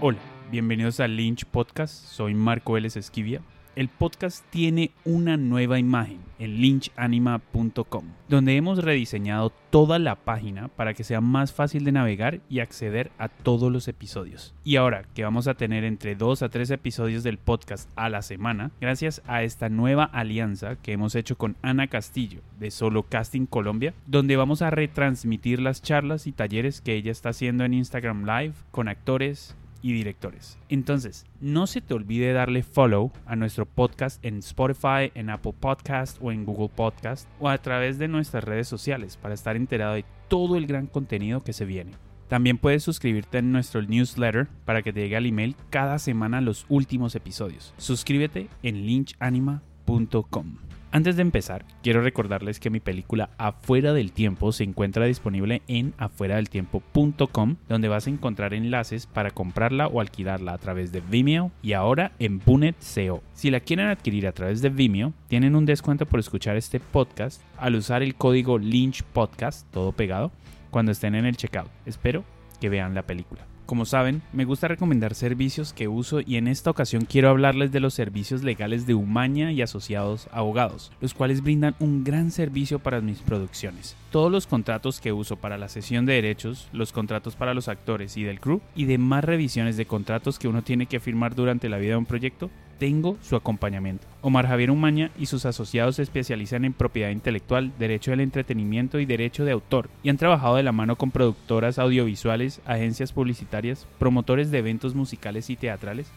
Hola, bienvenidos a Lynch Podcast. Soy Marco Vélez Esquivia. El podcast tiene una nueva imagen en lynchanima.com, donde hemos rediseñado toda la página para que sea más fácil de navegar y acceder a todos los episodios. Y ahora que vamos a tener entre 2 a 3 episodios del podcast a la semana, gracias a esta nueva alianza que hemos hecho con Ana Castillo de Solo Casting Colombia, donde vamos a retransmitir las charlas y talleres que ella está haciendo en Instagram Live con actores, y directores. Entonces, no se te olvide darle follow a nuestro podcast en Spotify, en Apple Podcast o en Google Podcast o a través de nuestras redes sociales para estar enterado de todo el gran contenido que se viene. También puedes suscribirte en nuestro newsletter para que te llegue al email cada semana los últimos episodios. Suscríbete en lynchanima.com. Antes de empezar, quiero recordarles que mi película Afuera del Tiempo se encuentra disponible en afueradeltiempo.com, donde vas a encontrar enlaces para comprarla o alquilarla a través de Vimeo y ahora en Bunet SEO. Si la quieren adquirir a través de Vimeo, tienen un descuento por escuchar este podcast al usar el código Lynch Podcast, todo pegado, cuando estén en el checkout. Espero que vean la película. Como saben, me gusta recomendar servicios que uso y en esta ocasión quiero hablarles de los servicios legales de Umaña y asociados abogados, los cuales brindan un gran servicio para mis producciones. Todos los contratos que uso para la sesión de derechos, los contratos para los actores y del crew y demás revisiones de contratos que uno tiene que firmar durante la vida de un proyecto tengo su acompañamiento. Omar Javier Umaña y sus asociados se especializan en propiedad intelectual, derecho del entretenimiento y derecho de autor, y han trabajado de la mano con productoras audiovisuales, agencias publicitarias, promotores de eventos musicales y teatrales,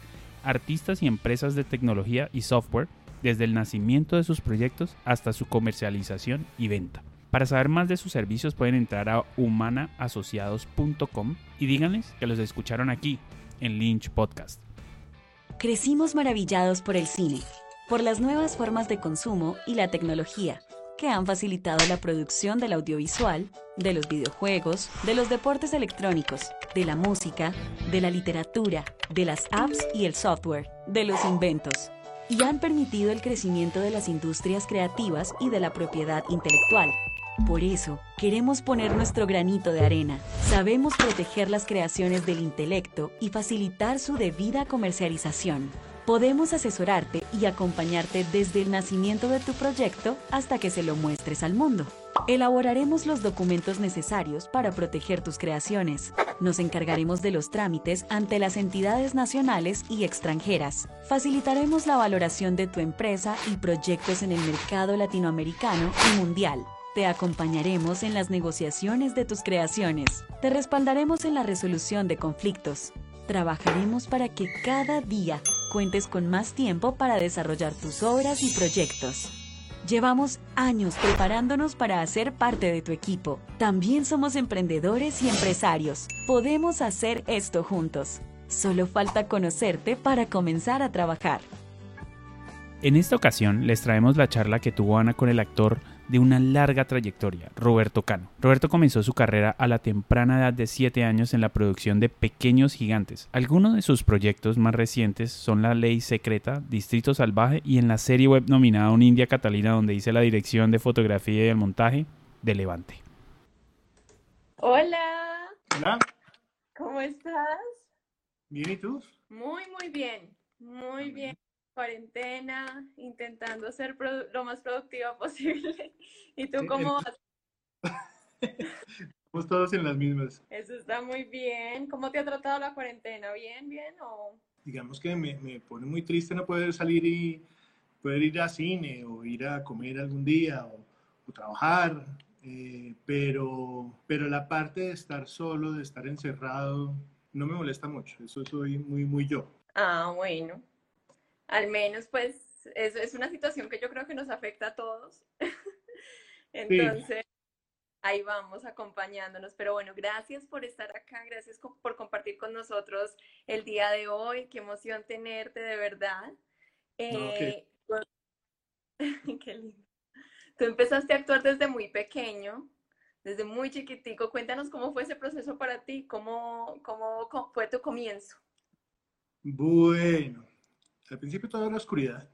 artistas y empresas de tecnología y software, desde el nacimiento de sus proyectos hasta su comercialización y venta. Para saber más de sus servicios pueden entrar a humanaasociados.com y díganles que los escucharon aquí en Lynch Podcast. Crecimos maravillados por el cine, por las nuevas formas de consumo y la tecnología que han facilitado la producción del audiovisual, de los videojuegos, de los deportes electrónicos, de la música, de la literatura, de las apps y el software, de los inventos, y han permitido el crecimiento de las industrias creativas y de la propiedad intelectual. Por eso, queremos poner nuestro granito de arena. Sabemos proteger las creaciones del intelecto y facilitar su debida comercialización. Podemos asesorarte y acompañarte desde el nacimiento de tu proyecto hasta que se lo muestres al mundo. Elaboraremos los documentos necesarios para proteger tus creaciones. Nos encargaremos de los trámites ante las entidades nacionales y extranjeras. Facilitaremos la valoración de tu empresa y proyectos en el mercado latinoamericano y mundial. Te acompañaremos en las negociaciones de tus creaciones. Te respaldaremos en la resolución de conflictos. Trabajaremos para que cada día cuentes con más tiempo para desarrollar tus obras y proyectos. Llevamos años preparándonos para hacer parte de tu equipo. También somos emprendedores y empresarios. Podemos hacer esto juntos. Solo falta conocerte para comenzar a trabajar. En esta ocasión les traemos la charla que tuvo Ana con el actor de una larga trayectoria, Roberto Cano. Roberto comenzó su carrera a la temprana edad de 7 años en la producción de Pequeños Gigantes. Algunos de sus proyectos más recientes son La Ley Secreta, Distrito Salvaje y en la serie web nominada Un India Catalina donde hice la dirección de fotografía y el montaje de Levante. Hola. Hola. ¿Cómo estás? Bien, ¿y tú? Muy, muy bien. Muy bien cuarentena, intentando ser lo más productiva posible. ¿Y tú cómo vas? Estamos todos en las mismas. Eso está muy bien. ¿Cómo te ha tratado la cuarentena? ¿Bien, bien o...? Digamos que me, me pone muy triste no poder salir y poder ir a cine o ir a comer algún día o, o trabajar, eh, pero, pero la parte de estar solo, de estar encerrado, no me molesta mucho. Eso soy muy, muy yo. Ah, bueno al menos pues es, es una situación que yo creo que nos afecta a todos. Entonces, ahí vamos acompañándonos. Pero bueno, gracias por estar acá, gracias por compartir con nosotros el día de hoy. Qué emoción tenerte, de verdad. Eh, qué lindo. Tú empezaste a actuar desde muy pequeño, desde muy chiquitico. Cuéntanos cómo fue ese proceso para ti, cómo, cómo fue tu comienzo. Bueno, al principio toda la oscuridad.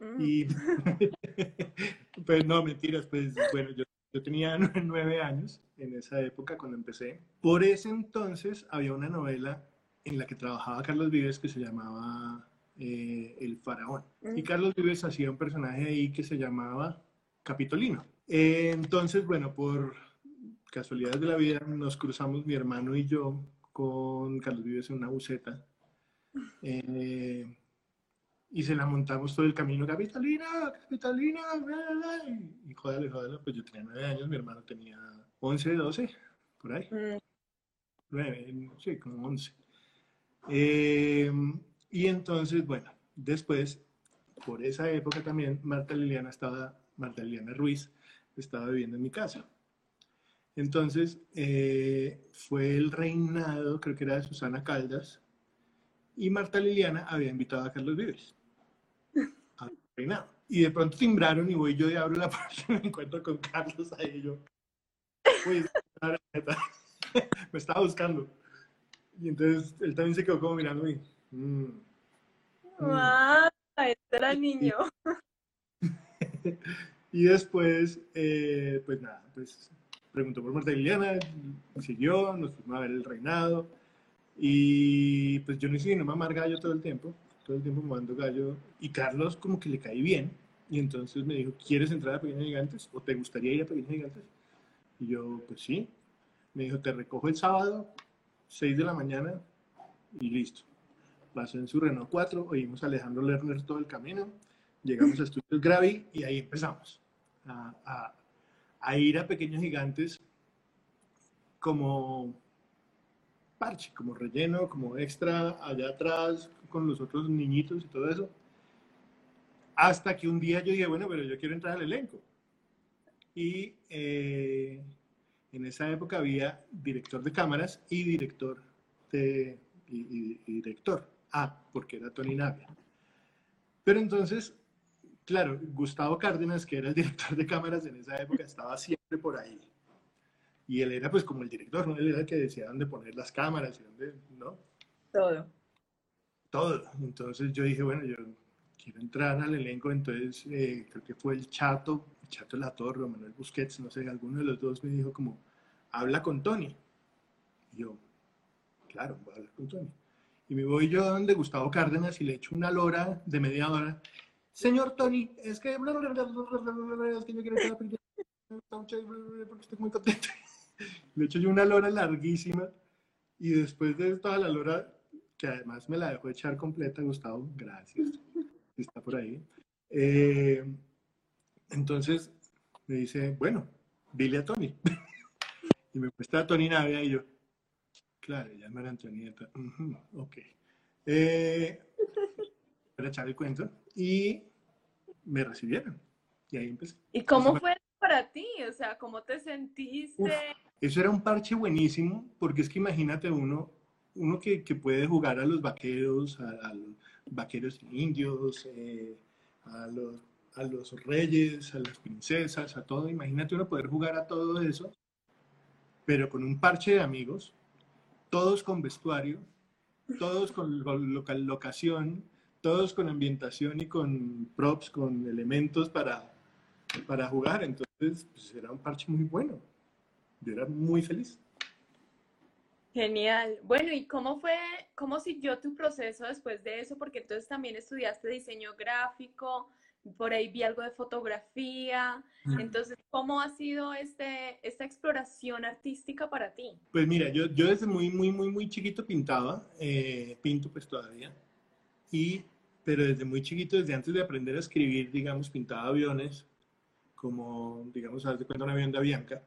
Mm. Y, pues no, mentiras, pues bueno, yo, yo tenía nueve años en esa época cuando empecé. Por ese entonces había una novela en la que trabajaba Carlos Vives que se llamaba eh, El Faraón. Y Carlos Vives hacía un personaje ahí que se llamaba Capitolino. Eh, entonces, bueno, por casualidades de la vida nos cruzamos mi hermano y yo con Carlos Vives en una buceta. Eh, y se la montamos todo el camino, Capitolina, Capitolina, y jódale, jódale, pues yo tenía nueve años, mi hermano tenía once, doce, por ahí. Mm. Nueve, sí, como once. Eh, y entonces, bueno, después, por esa época también, Marta Liliana estaba, Marta Liliana Ruiz estaba viviendo en mi casa. Entonces, eh, fue el reinado, creo que era de Susana Caldas, y Marta Liliana había invitado a Carlos Vives Y de pronto timbraron y voy yo y abro la puerta y me encuentro con Carlos ahí yo. me estaba buscando. Y entonces él también se quedó como mirando y... Mm, mm". este era el niño. y después, eh, pues nada, pues preguntó por Marta Liliana, siguió, nos fuimos a ver el reinado. Y pues yo no hice no mamar gallo todo el tiempo, todo el tiempo mamando gallo. Y Carlos como que le caí bien. Y entonces me dijo, ¿quieres entrar a Pequeños Gigantes? ¿O te gustaría ir a Pequeños Gigantes? Y yo, pues sí. Me dijo, te recojo el sábado, 6 de la mañana, y listo. Pasó en su Renault 4, oímos a Alejandro Lerner todo el camino, llegamos a Estudios Gravi y ahí empezamos a ir a pequeños gigantes como parche, como relleno, como extra allá atrás con los otros niñitos y todo eso. Hasta que un día yo dije, bueno, pero yo quiero entrar al elenco. Y eh, en esa época había director de cámaras y director de y, director. Ah, porque era Tony Navia. Pero entonces claro, Gustavo Cárdenas, que era el director de cámaras en esa época, estaba siempre por ahí. Y él era pues como el director, ¿no? Él era el que decía dónde poner las cámaras y dónde, ¿no? Todo. Todo. Entonces yo dije, bueno, yo quiero entrar al elenco, entonces eh, creo que fue el Chato, el Chato La Torre, o Manuel Busquets, no sé, alguno de los dos me dijo como, habla con Tony. Y yo, claro, voy a hablar con Tony. Y me voy yo donde Gustavo Cárdenas y le echo una lora de media hora Señor Tony, es que, es que yo quiero que la película porque estoy muy contento. Le echo yo una lora larguísima y después de toda la lora, que además me la dejó echar completa, Gustavo, gracias, está por ahí. Eh, entonces me dice, bueno, dile a Tony. y me cuesta a Tony Navia y yo, claro, ya no era Antonieta. ok. Eh, para echar el cuento y me recibieron. Y ahí empecé. ¿Y cómo fue para ti? O sea, ¿cómo te sentiste? eso era un parche buenísimo, porque es que imagínate uno, uno que, que puede jugar a los vaqueros, a, los vaqueros indios, eh, a, los, a los reyes, a las princesas, a todo. Imagínate uno poder jugar a todo eso, pero con un parche de amigos, todos con vestuario, todos con locación, todos con ambientación y con props, con elementos para, para jugar. Entonces, pues, era un parche muy bueno. Yo era muy feliz. Genial. Bueno, ¿y cómo fue, cómo siguió tu proceso después de eso? Porque entonces también estudiaste diseño gráfico, por ahí vi algo de fotografía. Entonces, ¿cómo ha sido este, esta exploración artística para ti? Pues mira, yo, yo desde muy, muy, muy, muy chiquito pintaba, eh, pinto pues todavía, y pero desde muy chiquito, desde antes de aprender a escribir, digamos, pintaba aviones, como, digamos, a de cuenta un avión de Avianca,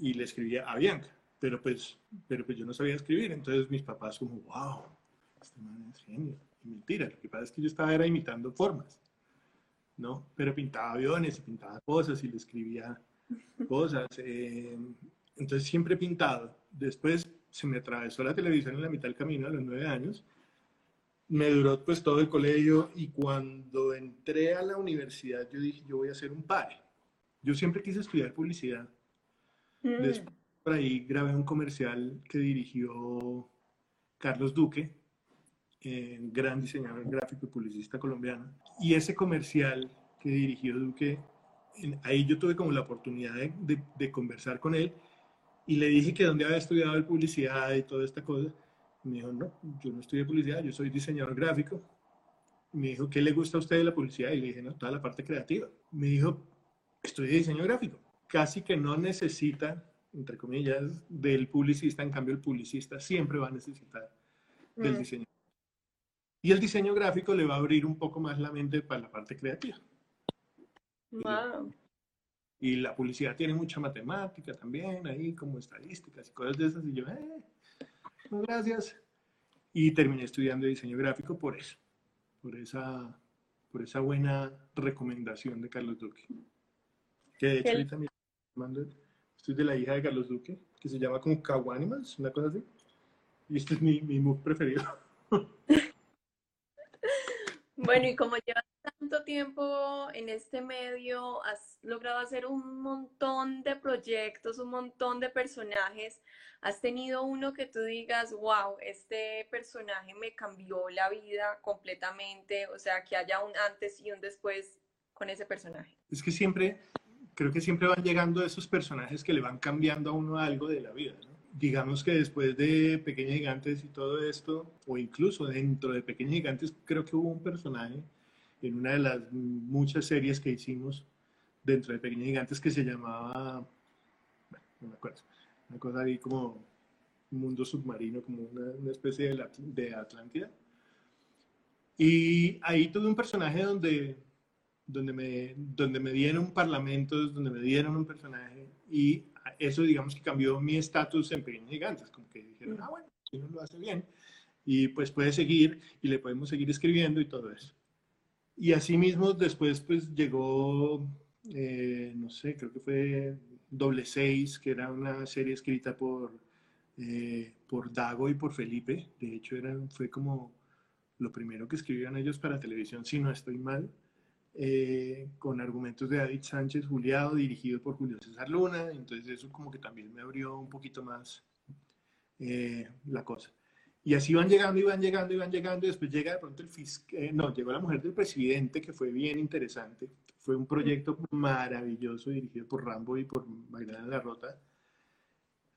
y le escribía a Avianca, pero pues, pero pues yo no sabía escribir, entonces mis papás como, wow, este man es genio. Y mentira, lo que pasa es que yo estaba era imitando formas, ¿no? Pero pintaba aviones y pintaba cosas y le escribía cosas. Eh, entonces siempre he pintado. Después se me atravesó la televisión en la mitad del camino a los nueve años me duró pues todo el colegio y cuando entré a la universidad yo dije, yo voy a hacer un par. Yo siempre quise estudiar publicidad. Mm. Después por ahí grabé un comercial que dirigió Carlos Duque, eh, gran diseñador gráfico y publicista colombiano. Y ese comercial que dirigió Duque, ahí yo tuve como la oportunidad de, de, conversar con él y le dije que donde había estudiado el publicidad y toda esta cosa Me dijo, no, yo no estudié publicidad, yo soy diseñador gráfico. Me dijo, ¿qué le gusta a usted de la publicidad? Y le dije, no, toda la parte creativa. Me dijo, estudié diseño gráfico. Casi que no necesita, entre comillas, del publicista, en cambio el publicista siempre va a necesitar del mm. diseño. Y el diseño gráfico le va a abrir un poco más la mente para la parte creativa. Wow. Y la publicidad tiene mucha matemática también, ahí como estadísticas y cosas de esas. Y yo, eh, gracias. Y terminé estudiando diseño gráfico por eso, por esa, por esa buena recomendación de Carlos Duque. Que de hecho ahorita me mando, estoy de la hija de Carlos Duque, que se llama como Cow Animals, una cosa así. Y este es mi, mi move preferido. Bueno, y como llevas tanto tiempo en este medio, has logrado hacer un montón de proyectos, un montón de personajes. ¿Has tenido uno que tú digas, wow, este personaje me cambió la vida completamente? O sea, que haya un antes y un después con ese personaje. Es que siempre, creo que siempre van llegando esos personajes que le van cambiando a uno algo de la vida, ¿no? digamos que después de Pequeños Gigantes y todo esto, o incluso dentro de Pequeños Gigantes, creo que hubo un personaje en una de las muchas series que hicimos dentro de Pequeños Gigantes que se llamaba, bueno, no me acuerdo, una cosa ahí como un mundo submarino, como una, especie de, de Atlántida. Y ahí tuve un personaje donde, donde, me, donde me dieron parlamentos, donde me dieron un personaje y eso digamos que cambió mi estatus en Pequeños Gigantes, como que dijeron, ah, bueno, si uno lo hace bien, y pues puede seguir y le podemos seguir escribiendo y todo eso. Y así mismo después pues llegó, eh, no sé, creo que fue Doble Seis, que era una serie escrita por, eh, por Dago y por Felipe, de hecho era, fue como lo primero que escribieron ellos para televisión, si no estoy mal. Eh, con argumentos de David Sánchez Juliado, dirigido por Julio César Luna, entonces eso como que también me abrió un poquito más eh, la cosa. Y así van llegando, y van llegando, y van llegando, y después llega de pronto el fiscal, eh, no, llegó la mujer del presidente, que fue bien interesante, fue un proyecto maravilloso dirigido por Rambo y por Magdalena Larrota.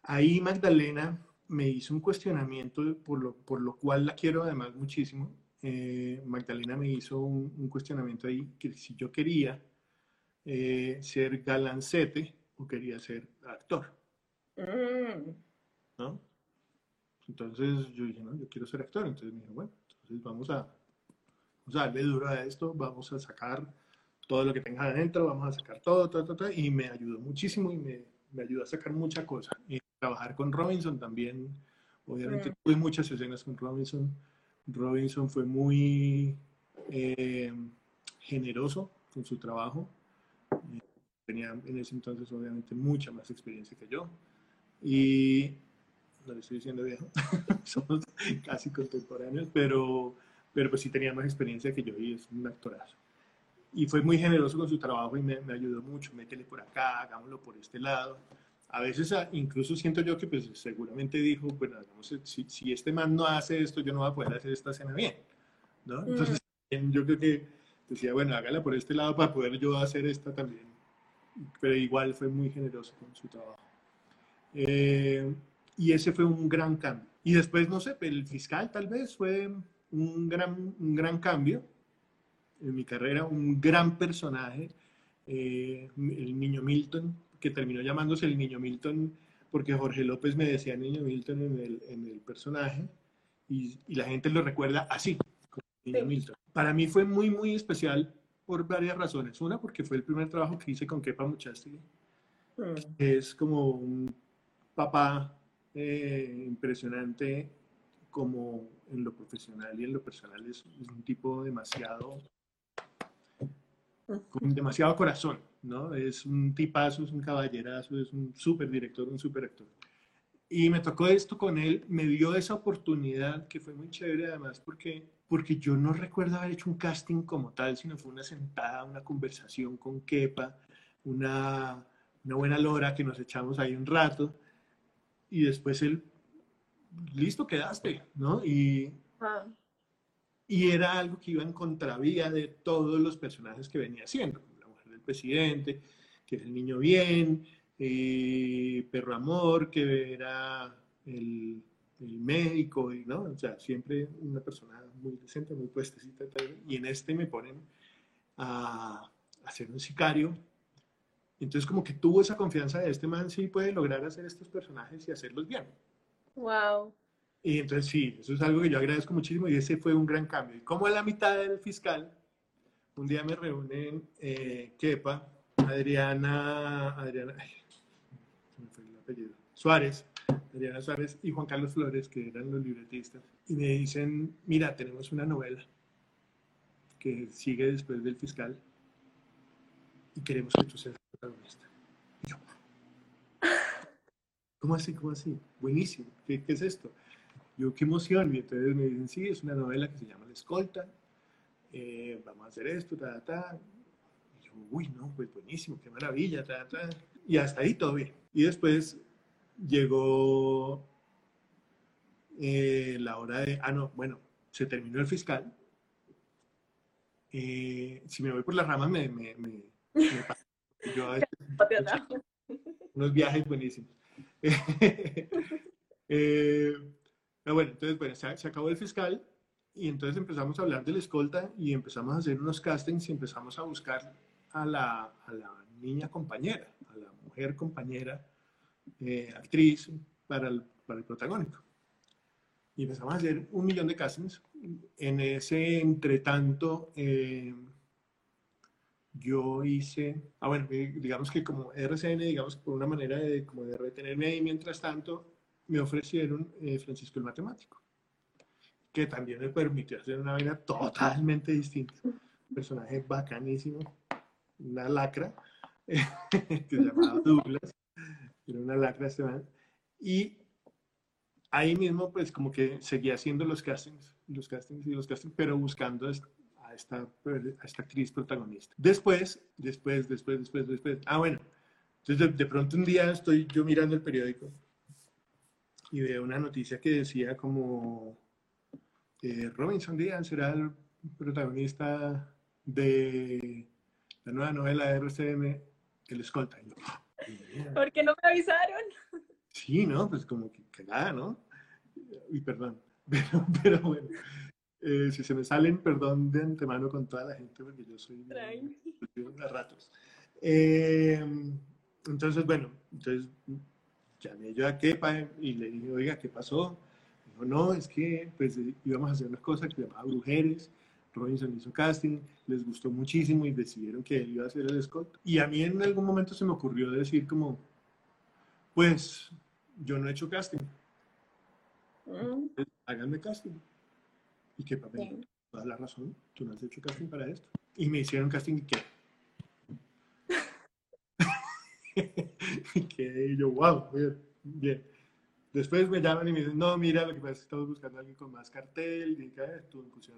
Ahí Magdalena me hizo un cuestionamiento por lo, por lo cual la quiero además muchísimo, eh, Magdalena me hizo un, cuestionamiento ahí, que si yo quería eh, ser galancete o quería ser actor. Mm. ¿No? Entonces yo dije, no, yo quiero ser actor. Entonces me dijo, bueno, entonces vamos a, vamos a darle duro a esto, vamos a sacar todo lo que tenga adentro, vamos a sacar todo, todo, todo, y me ayudó muchísimo y me, me ayudó a sacar mucha cosa. Y trabajar con Robinson también, obviamente mm. tuve muchas escenas con Robinson Robinson fue muy eh, generoso con su trabajo. Eh, tenía en ese entonces obviamente mucha más experiencia que yo. Y no le estoy diciendo viejo, somos casi contemporáneos, pero, pero pues sí tenía más experiencia que yo y es un actorazo. Y fue muy generoso con su trabajo y me, me ayudó mucho, métele por acá, hagámoslo por este lado a veces ah, incluso siento yo que pues seguramente dijo, bueno, si, si, este man no hace esto, yo no voy a poder hacer esta escena bien, ¿no? Mm. Entonces yo creo que decía, bueno, hágala por este lado para poder yo hacer esta también. Pero igual fue muy generoso con su trabajo. Eh, y ese fue un gran cambio. Y después, no sé, el fiscal tal vez fue un gran, un gran cambio en mi carrera, un gran personaje, eh, el niño Milton, que terminó llamándose el Niño Milton porque Jorge López me decía Niño Milton en el, en el personaje y, y, la gente lo recuerda así, como Niño Milton. Para mí fue muy, muy especial por varias razones. Una, porque fue el primer trabajo que hice con Kepa Muchastegui. Mm. Es como un papá eh, impresionante como en lo profesional y en lo personal es, es un tipo demasiado con demasiado corazón, ¿no? Es un tipazo, es un caballerazo, es un súper director, un súper actor. Y me tocó esto con él, me dio esa oportunidad que fue muy chévere además porque, porque yo no recuerdo haber hecho un casting como tal, sino fue una sentada, una conversación con Kepa, una, una buena lora que nos echamos ahí un rato y después él, listo, quedaste, ¿no? Y, ah y era algo que iba en contravía de todos los personajes que venía haciendo, presidente, que es el niño bien, eh, Perro Amor, que era el, el médico, y, ¿no? O sea, siempre una persona muy decente, muy puestecita. Y en este me ponen a, a ser un sicario. Entonces, como que tuvo esa confianza de este man, sí puede lograr hacer estos personajes y hacerlos bien. Wow. Y entonces, sí, eso es algo que yo agradezco muchísimo y ese fue un gran cambio. Y como a la mitad del fiscal, un día me reúnen eh, Kepa, Adriana, Adriana, me fue el apellido, Suárez, Adriana Suárez y Juan Carlos Flores, que eran los libretistas, y me dicen, mira, tenemos una novela que sigue después del fiscal y queremos que tú seas protagonista. Y yo, ¿cómo así? ¿Cómo así? Buenísimo. ¿Qué, ¿Qué, es esto? Yo, qué emoción. Y entonces me dicen, sí, es una novela que se llama La Escolta. Eh, vamos a hacer esto, ta, ta. Y yo, uy, no, pues buenísimo, qué maravilla, ta, ta. Y hasta ahí todo bien. Y después llegó eh, la hora de, ah, no, bueno, se terminó el fiscal. Eh, si me voy por las ramas, me, me, me, me yo, unos viajes buenísimos. eh, pero bueno, entonces, bueno, se, se, acabó el fiscal y entonces empezamos a hablar de la escolta y empezamos a hacer unos castings y empezamos a buscar a la, a la niña compañera, a la mujer compañera, eh, actriz para el, para el protagónico. Y empezamos a hacer un millón de castings. En ese entretanto, eh, yo hice, ah bueno, digamos que como RCN, digamos por una manera de, como de retenerme ahí mientras tanto, me ofrecieron eh, Francisco el Matemático, que también me permitió hacer una vida totalmente distinta. Un personaje bacanísimo, una lacra, que se llamaba Douglas, era una lacra este man. Y ahí mismo, pues como que seguía haciendo los castings, los castings y los castings, pero buscando a esta, a esta actriz protagonista. Después, después, después, después, después. Ah, bueno. Entonces, de, de pronto un día estoy yo mirando el periódico y veo una noticia que decía como eh, Robinson Díaz será el protagonista de la nueva novela de RCM, El Escolta. Yo, ¿Por qué no me avisaron? Sí, ¿no? Pues como que cagada, ¿no? Y perdón, pero, pero bueno, eh, si se me salen, perdón de antemano con toda la gente, porque yo soy de ratos. Eh, entonces, bueno, entonces llamé yo a Kepa y le dije, oiga, ¿qué pasó? Dijo, no, es que pues íbamos a hacer unas cosas que se llamaba Brujeres, Robinson hizo casting, les gustó muchísimo y decidieron que él iba a ser el Scott. Y a mí en algún momento se me ocurrió decir como, pues yo no he hecho casting. Mm. Háganme casting. Y que para mí, toda la razón, tú no has hecho casting para esto. Y me hicieron casting y qué. y que yo, wow, bien, bien. Después me llaman y me dicen, no, mira, lo que pasa es que estamos buscando a alguien con más cartel, y eh, tu inclusión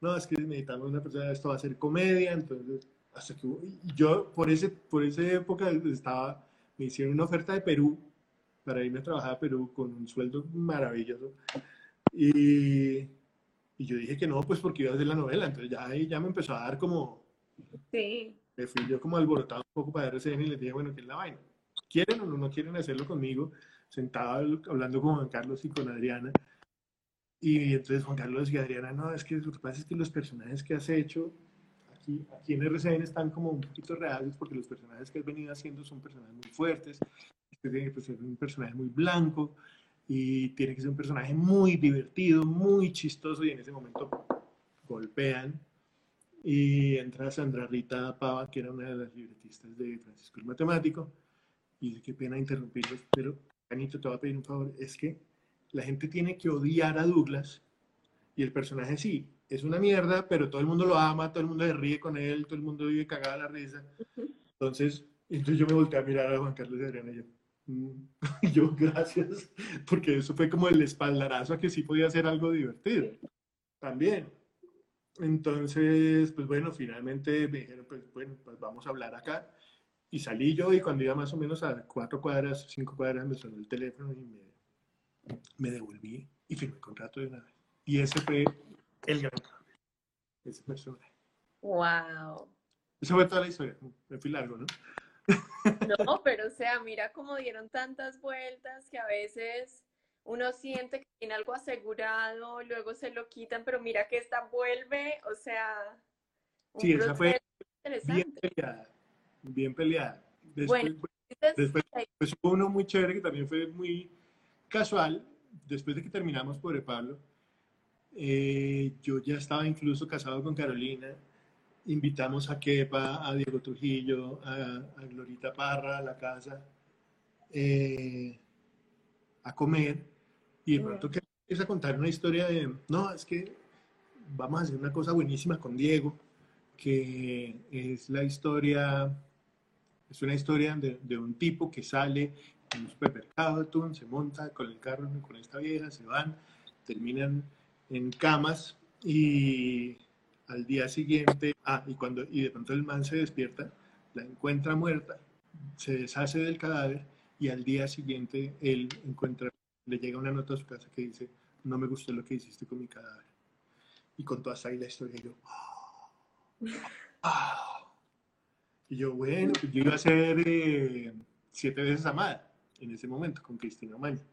No, es que necesitamos una persona, esto va a ser comedia, entonces, hasta que yo por, ese, por esa época estaba, me hicieron una oferta de Perú, para irme a trabajar a Perú con un sueldo maravilloso, y, y yo dije que no, pues porque iba a hacer la novela, entonces ya ahí ya me empezó a dar como... Sí. Me fui yo como alborotado un poco para RCN y les dije, bueno, ¿qué es la vaina? ¿Quieren o no quieren hacerlo conmigo? Sentado hablando con Juan Carlos y con Adriana. Y entonces Juan Carlos y Adriana, no, es que lo que pasa es que los personajes que has hecho aquí, aquí en RCN están como un poquito reales porque los personajes que has venido haciendo son personajes muy fuertes, este tiene que ser un personaje muy blanco y tiene que ser un personaje muy divertido, muy chistoso y en ese momento golpean y entra Sandra Rita Pava, que era una de las libretistas de Francisco el Matemático, y dice, qué pena interrumpirlos, pero Anito, te voy a pedir un favor, es que la gente tiene que odiar a Douglas y el personaje sí, es una mierda, pero todo el mundo lo ama, todo el mundo se ríe con él, todo el mundo vive cagada la risa. Entonces, entonces yo me volteé a mirar a Juan Carlos y Adriana y yo, mm". yo, gracias, porque eso fue como el espaldarazo a que sí podía hacer algo divertido. También. Entonces, pues bueno, finalmente me dijeron, pues bueno, pues vamos a hablar acá. Y salí yo y cuando iba más o menos a cuatro cuadras, cinco cuadras, me sonó el teléfono y me, me devolví y firmé el contrato de una vez. Y ese fue el gran cambio. Ese personaje. ¡Wow! Esa fue toda la historia. Me fui largo, ¿no? No, pero o sea, mira cómo dieron tantas vueltas que a veces uno siente que tiene algo asegurado, luego se lo quitan, pero mira que esta vuelve, o sea... sí, esa fue bien peleada, bien peleada. Después, bueno, después, hubo uno muy chévere que también fue muy casual, después de que terminamos Pobre Pablo, eh, yo ya estaba incluso casado con Carolina, invitamos a Kepa, a Diego Trujillo, a, Glorita Parra a la casa eh, a comer y de pronto que empieza a contar una historia de, no, es que vamos a hacer una cosa buenísima con Diego, que es la historia, es una historia de, de un tipo que sale en un supermercado, se monta con el carro con esta vieja, se van, terminan en camas y al día siguiente, ah, y cuando, y de pronto el man se despierta, la encuentra muerta, se deshace del cadáver y al día siguiente él encuentra le llega una nota a su casa que dice, no me gustó lo que hiciste con mi cadáver. Y contó hasta ahí la historia y yo, ah". Y yo, bueno, pues yo iba a ser eh, siete veces amada en ese momento con Cristina Maña.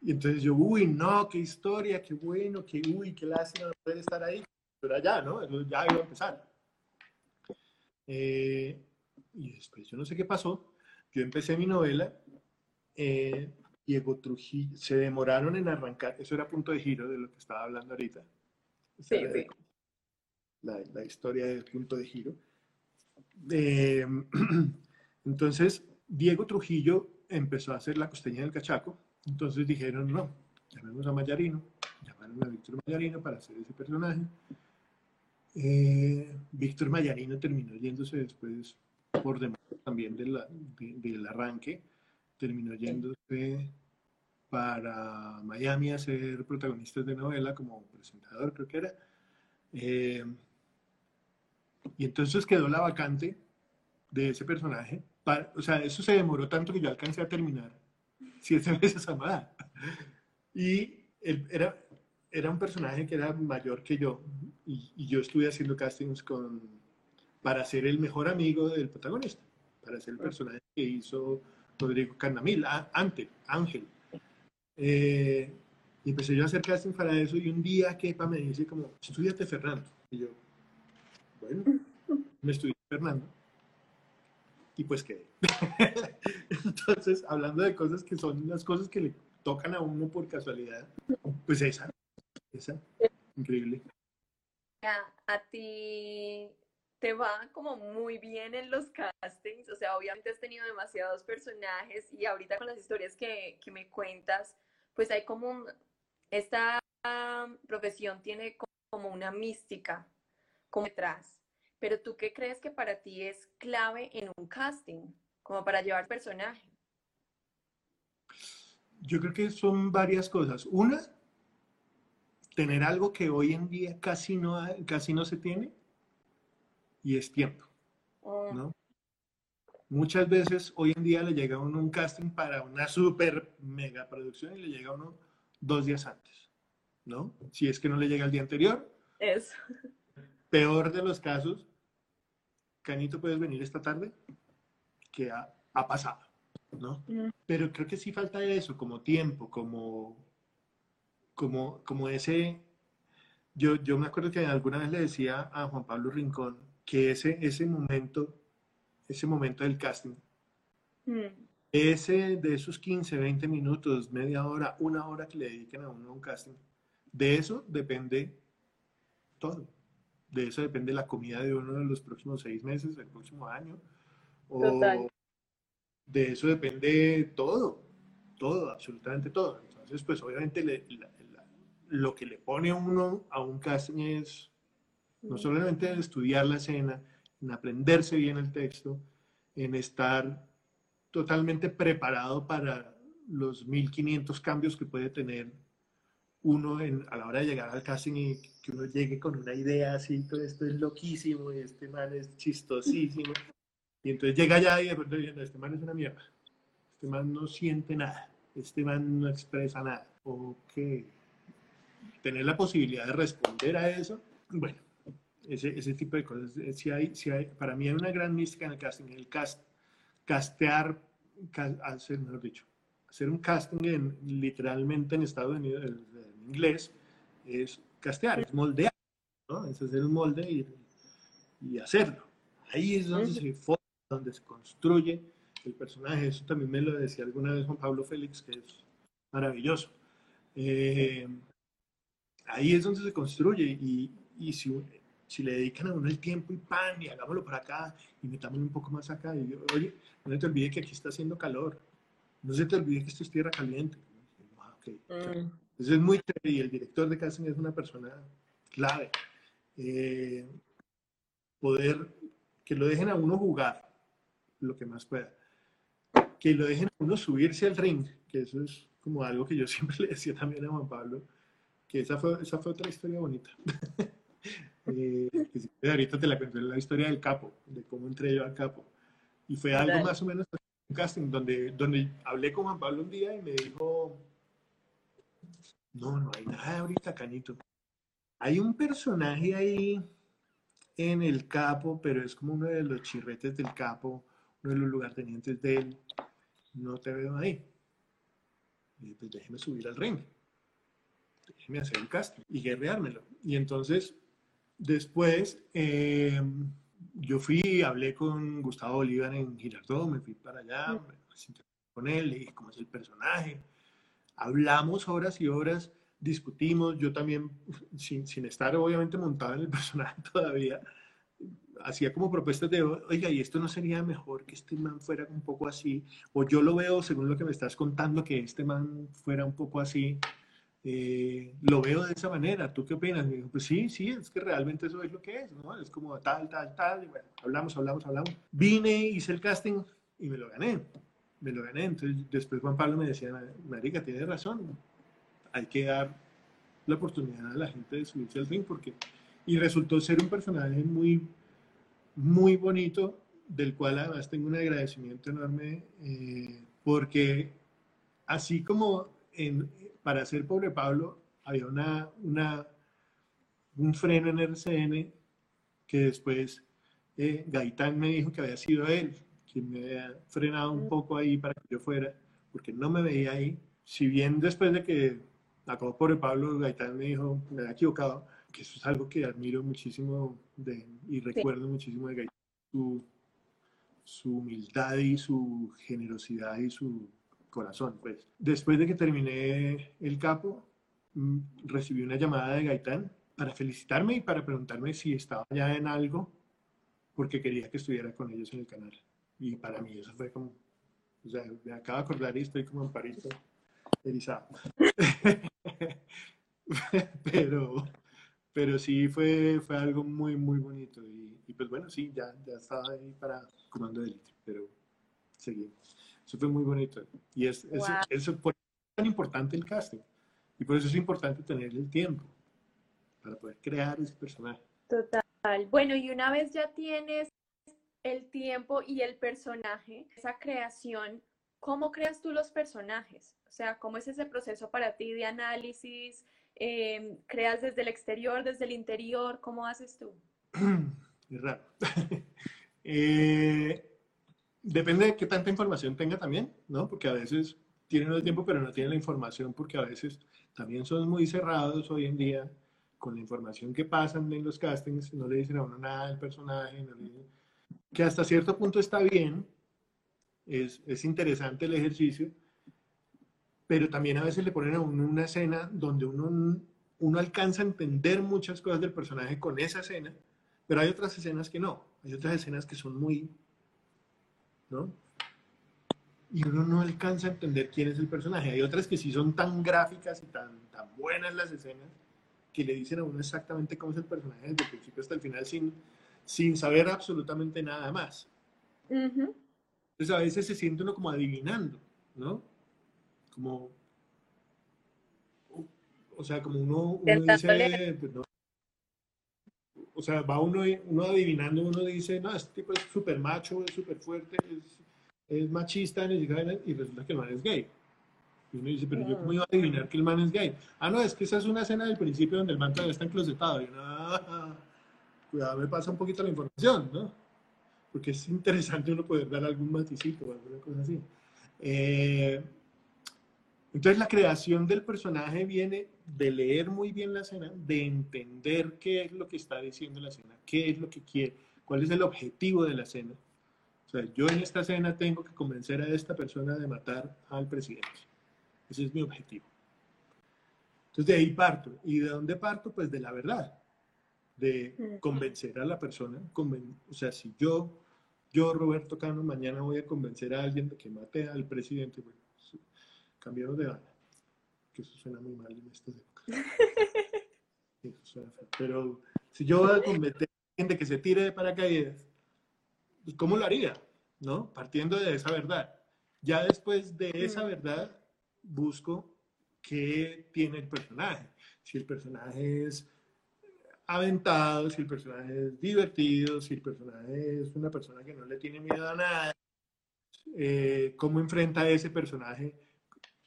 Y entonces yo, uy, no, qué historia, qué bueno, qué, uy, qué lástima poder estar ahí. Pero allá, ¿no? ya iba a empezar. Eh, y después, yo no sé qué pasó. Yo empecé mi novela eh, Diego Trujillo, se demoraron en arrancar, eso era punto de giro de lo que estaba hablando ahorita. Sí, sí. La, historia del punto de giro. entonces, Diego Trujillo empezó a hacer la costeña del cachaco, entonces dijeron, no, llamemos a Mayarino, llamaron a Víctor Mayarino para hacer ese personaje. Eh, Víctor Mayarino terminó yéndose después por demás también del arranque terminó yéndose para Miami a ser protagonista de novela como presentador, creo que era. Eh, y entonces quedó la vacante de ese personaje. o sea, eso se demoró tanto que yo alcancé a terminar siete veces amada. Y él era, era un personaje que era mayor que yo. Y, y, yo estuve haciendo castings con, para ser el mejor amigo del protagonista, para ser el personaje que hizo Rodrigo Carnamil, antes, Ángel. Eh, y empecé yo a hacer casting para eso y un día Kepa me dice como, estudiate Fernando. Y yo, bueno, me estudié Fernando. Y pues quedé. Entonces, hablando de cosas que son las cosas que le tocan a uno por casualidad, pues esa, esa, increíble. A ti te va como muy bien en los castings, o sea, obviamente has tenido demasiados personajes y ahorita con las historias que, que me cuentas, pues hay como un, esta profesión tiene como una mística como detrás, pero tú qué crees que para ti es clave en un casting, como para llevar personaje? Yo creo que son varias cosas. Una, tener algo que hoy en día casi no, casi no se tiene, y es tiempo. Oh. ¿no? Muchas veces hoy en día le llega a uno un casting para una super mega producción y le llega a uno dos días antes, ¿no? Si es que no le llega el día anterior. Eso. Peor de los casos, Canito, ¿puedes venir esta tarde? Que ha, pasado, ¿no? Mm. Pero creo que sí falta eso, como tiempo, como, como, como ese... Yo, yo me acuerdo que alguna vez le decía a Juan Pablo Rincón, que ese, ese momento, ese momento del casting, mm. ese de esos 15, 20 minutos, media hora, una hora que le dediquen a uno a un casting, de eso depende todo. De eso depende la comida de uno de los próximos seis meses, del próximo año. O De eso depende todo, todo, absolutamente todo. Entonces, pues obviamente lo que le pone a uno a un casting es no solamente en estudiar la escena, en aprenderse bien el texto, en estar totalmente preparado para los 1500 cambios que puede tener uno a la hora de llegar al casting y que uno llegue con una idea así, todo esto es loquísimo y este man es chistosísimo. Y entonces llega allá y de pronto dice, este man es una mierda. Este man no siente nada. Este man no expresa nada. Ok. Tener la posibilidad de responder a eso, bueno, ese, ese tipo de cosas. Eh, si hay, si hay, para mí hay una gran mística en el casting, el cast, castear, hacer, mejor dicho, hacer un casting en, literalmente en Estados Unidos, en inglés, es castear, es moldear, ¿no? Es hacer un molde y, y hacerlo. Ahí es donde se forma, donde se construye el personaje. Eso también me lo decía alguna vez Juan Pablo Félix, que es maravilloso. Eh, ahí es donde se construye y, y si, si, le dedican a uno el tiempo y pan, y hagámoslo por acá y metámoslo un poco más acá. Y oye, no te olvides que aquí está haciendo calor. No se te olvide que esto es tierra caliente. Ah, okay. Mm. Entonces es muy y el director de casting es una persona clave. Eh, poder que lo dejen a uno jugar lo que más pueda. Que lo dejen a uno subirse al ring, que eso es como algo que yo siempre le decía también a Juan Pablo, que esa fue, esa fue otra historia bonita. eh, que ahorita te la conté la historia del capo, de cómo entré yo al capo. Y fue algo más o menos un casting donde, donde hablé con Juan Pablo un día y me dijo, no, no hay nada ahorita, Canito. Hay un personaje ahí en el capo, pero es como uno de los chirretes del capo, uno de los lugartenientes de él. No te veo ahí. Y pues déjeme subir al ring. Déjeme hacer el casting y guerreármelo. Y entonces, después, eh, yo fui, hablé con Gustavo Bolívar en Girardot, me fui para allá, me con él, le dije cómo es el personaje hablamos horas y horas, discutimos, yo también, sin, sin estar obviamente montado en el personaje todavía, hacía como propuestas de, oiga, ¿y esto no sería mejor que este man fuera un poco así? O yo lo veo, según lo que me estás contando, que este man fuera un poco así. Eh, lo veo de esa manera. ¿Tú qué opinas? Me dijo, pues sí, sí, es que realmente eso es lo que es, ¿no? Es como tal, tal, tal. Y bueno, hablamos, hablamos, hablamos. Vine, hice el casting y me lo gané me lo gané. Entonces, después Juan Pablo me decía, Marica, tiene razón, hay que dar la oportunidad a la gente de subirse al ring, porque... Y resultó ser un personaje muy, muy bonito, del cual además tengo un agradecimiento enorme, eh, porque así como para ser Pobre Pablo había una, una, un freno en RCN que después eh, Gaitán me dijo que había sido él, me había frenado un poco ahí para que yo fuera, porque no me veía ahí. Si bien después de que acabó por el Pablo Gaitán me dijo, me había equivocado, que eso es algo que admiro muchísimo de, y recuerdo muchísimo de Gaitán, su, su humildad y su generosidad y su corazón. Pues. Después de que terminé el capo, mm, recibí una llamada de Gaitán para felicitarme y para preguntarme si estaba ya en algo, porque quería que estuviera con ellos en el canal. Y para mí eso fue como, o sea, me acabo de acordar y estoy como en París, erizado. pero, pero sí fue, fue algo muy, muy bonito. Y, y, pues bueno, sí, ya, ya estaba ahí para Comando de Élite, pero seguimos. Eso fue muy bonito. Y es, eso, por eso es tan importante el casting. Y por eso es importante tener el tiempo para poder crear ese personaje. Total. Bueno, y una vez ya tienes el tiempo y el personaje, esa creación, ¿cómo creas tú los personajes? O sea, ¿cómo es ese proceso para ti de análisis? Em, ¿Creas desde el exterior, desde el interior? ¿Cómo haces tú? Es raro. Eh, depende de qué tanta información tenga también, ¿no? Porque a veces tienen el tiempo, pero no tienen la información, porque a veces también son muy cerrados hoy en día con la información que pasan en los castings, no le dicen a uno nada del personaje, no le dicen que hasta cierto punto está bien, es, es interesante el ejercicio, pero también a veces le ponen a uno una escena donde uno, uno alcanza a entender muchas cosas del personaje con esa escena, pero hay otras escenas que no, hay otras escenas que son muy, ¿no? Y uno no alcanza a entender quién es el personaje. Hay otras que sí son tan gráficas y tan, tan buenas las escenas que le dicen a uno exactamente cómo es el personaje desde el principio hasta el final sin, sin saber absolutamente nada más. Entonces a veces se siente uno como adivinando, ¿no? Como, o sea, como uno, dice, pues, o sea, va uno, uno adivinando, uno dice, no, este tipo es súper macho, es súper fuerte, es, es machista, y resulta que el man es gay. Y uno dice, pero yo cómo iba a adivinar que el man es gay. Ah, no, es que esa es una escena del principio donde el man todavía está enclosetado. Y uno, cuidado, me pasa un poquito la información, ¿no? Porque es interesante uno poder dar algún maticito o alguna cosa así. Eh, Entonces la creación del personaje viene de leer muy bien la escena, de entender qué es lo que está diciendo la escena, qué es lo que quiere, cuál es el objetivo de la escena. O sea, yo en esta escena tengo que convencer a esta persona de matar al presidente. Ese es mi objetivo. Entonces de ahí parto. ¿Y de dónde parto? Pues de la verdad, de convencer a la persona. O sea, si yo, yo Roberto Cano, mañana voy a convencer a alguien de que mate al presidente, bueno, cambiamos de banda. Que eso suena muy mal en estas épocas. Pero si yo voy a convencer a alguien de que se tire de paracaídas, pues ¿cómo lo haría? ¿No? Partiendo de esa verdad. Ya después de esa verdad, busco qué tiene el personaje. Si el personaje es aventado, si el personaje es divertido, si el personaje es una persona que no le tiene miedo a nada, eh, cómo enfrenta ese personaje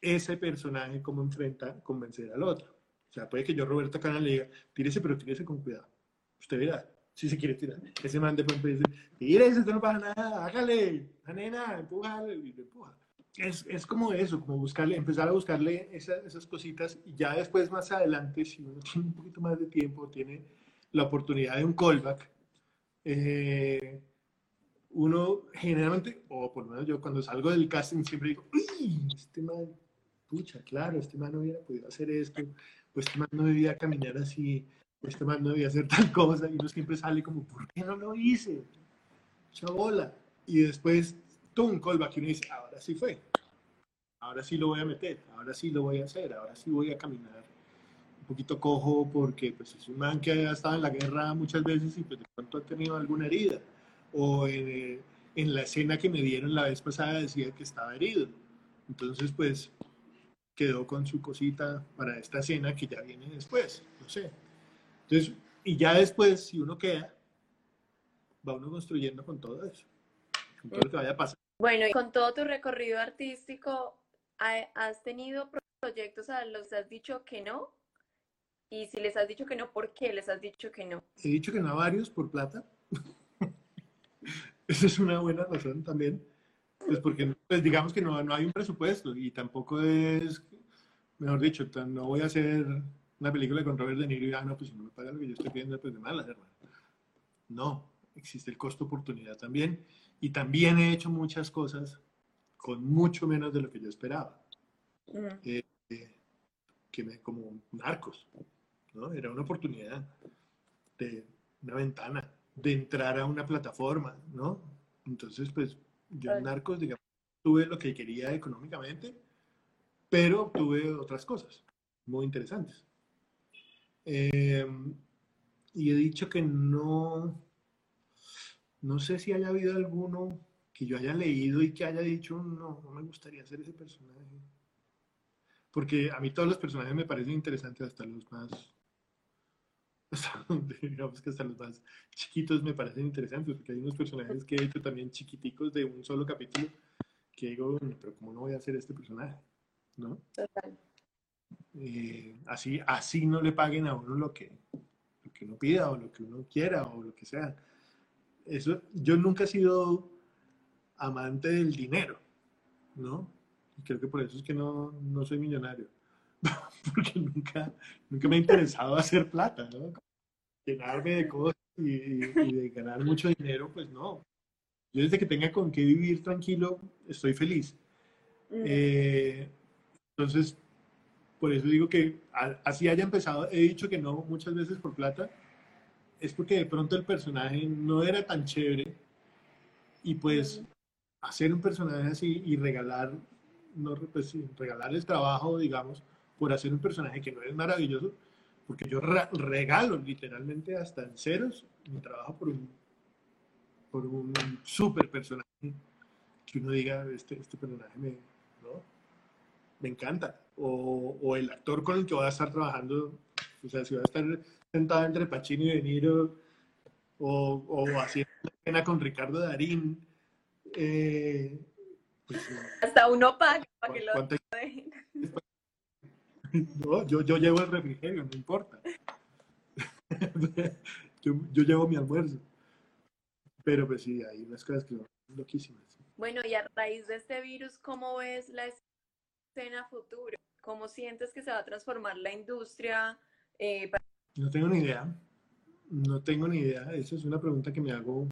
ese personaje cómo enfrenta convencer al otro. O sea, puede que yo, Roberto Canal, le diga, tírese, pero tírese con cuidado. Usted verá, si se quiere tirar. Ese man de pronto dice, tírese, esto no pasa nada, hágale, la nena, empújale, y le empuja. Es, es, como eso, como buscarle, empezar a buscarle esas cositas y ya después, más adelante, si uno tiene un poquito más de tiempo, tiene la oportunidad de un callback, eh, uno generalmente, o por lo menos yo cuando salgo del casting siempre digo, uy, este man pucha, claro, este man no hubiera podido hacer esto, pues este man no debía caminar así, este man no debía hacer tal cosa, y uno siempre sale como, ¿por qué no lo hice? Chabola. Y después, un callback y uno dice, ahora sí fue, ahora sí lo voy a meter, ahora sí lo voy a hacer, ahora sí voy a caminar un poquito cojo porque pues es un man que ha estado en la guerra muchas veces y pues de pronto ha tenido alguna herida. O en, en la escena que me dieron la vez pasada decía que estaba herido. Entonces, pues quedó con su cosita para esta escena que ya viene después, no sé. Entonces, y ya después, si uno queda, va uno construyendo con todo eso, con todo lo que vaya pasar. Bueno, y con todo tu recorrido artístico, ¿has tenido proyectos a los que has dicho que no? Y si les has dicho que no, ¿por qué les has dicho que no? He dicho que no a varios por plata. Esa es una buena razón también. Pues porque, pues digamos que no, no hay un presupuesto y tampoco es, mejor dicho, no voy a hacer una película con Robert De Niro y, ah, no, pues si no me paga lo que yo estoy pidiendo, pues de malas, hermano. No, existe el costo oportunidad también. Y también he hecho muchas cosas con mucho menos de lo que yo esperaba. Eh, eh, que me, como narcos, ¿no? Era una oportunidad de una ventana, de entrar a una plataforma, ¿no? Entonces, pues yo en Narcos, digamos, tuve lo que quería económicamente, pero tuve otras cosas muy interesantes. Em, y he dicho que no, no sé si haya habido alguno que yo haya leído y que haya dicho, no, no me gustaría ser ese personaje. Porque a mí todos los personajes me parecen interesantes, hasta los más, digamos que hasta los más chiquitos me parecen interesantes, porque hay unos personajes que he hecho también chiquiticos de un solo capítulo, que digo, pero ¿cómo no voy a hacer este personaje? ¿No? Total. Eh, así, así no le paguen a uno lo que, lo que uno pida o lo que uno quiera o lo que sea. Eso, yo nunca he sido amante del dinero, ¿no? Y creo que por eso es que no, no soy millonario. porque nunca, nunca me ha interesado hacer plata, ¿no? Llenarme de cosas y, de ganar mucho dinero, pues no. Yo desde que tenga con qué vivir tranquilo, estoy feliz. Mm. Eh, entonces, por eso digo que así haya empezado, he dicho que no muchas veces por plata, es porque de pronto el personaje no era tan chévere y pues hacer un personaje así y regalar, no, pues, regalar el trabajo, digamos, por hacer un personaje que no es maravilloso, porque yo regalo literalmente hasta en ceros mi trabajo por un, por un super personaje que uno diga, este, este personaje me, ¿no? me encanta. O, o, el actor con el que voy a estar trabajando, o sea, si voy a estar sentado entre Pacino y De Niro, o, o haciendo una escena con Ricardo Darín. Eh, pues, hasta uno paga para que lo dejen. No, yo, yo llevo el refrigerio, no importa. yo, yo, llevo mi almuerzo. Pero pues sí, hay unas cosas que son loquísimas. Bueno, y a raíz de este virus, ¿cómo ves la escena futuro? ¿Cómo sientes que se va a transformar la industria? Eh, no tengo ni idea. No tengo ni idea. Esa es una pregunta que me hago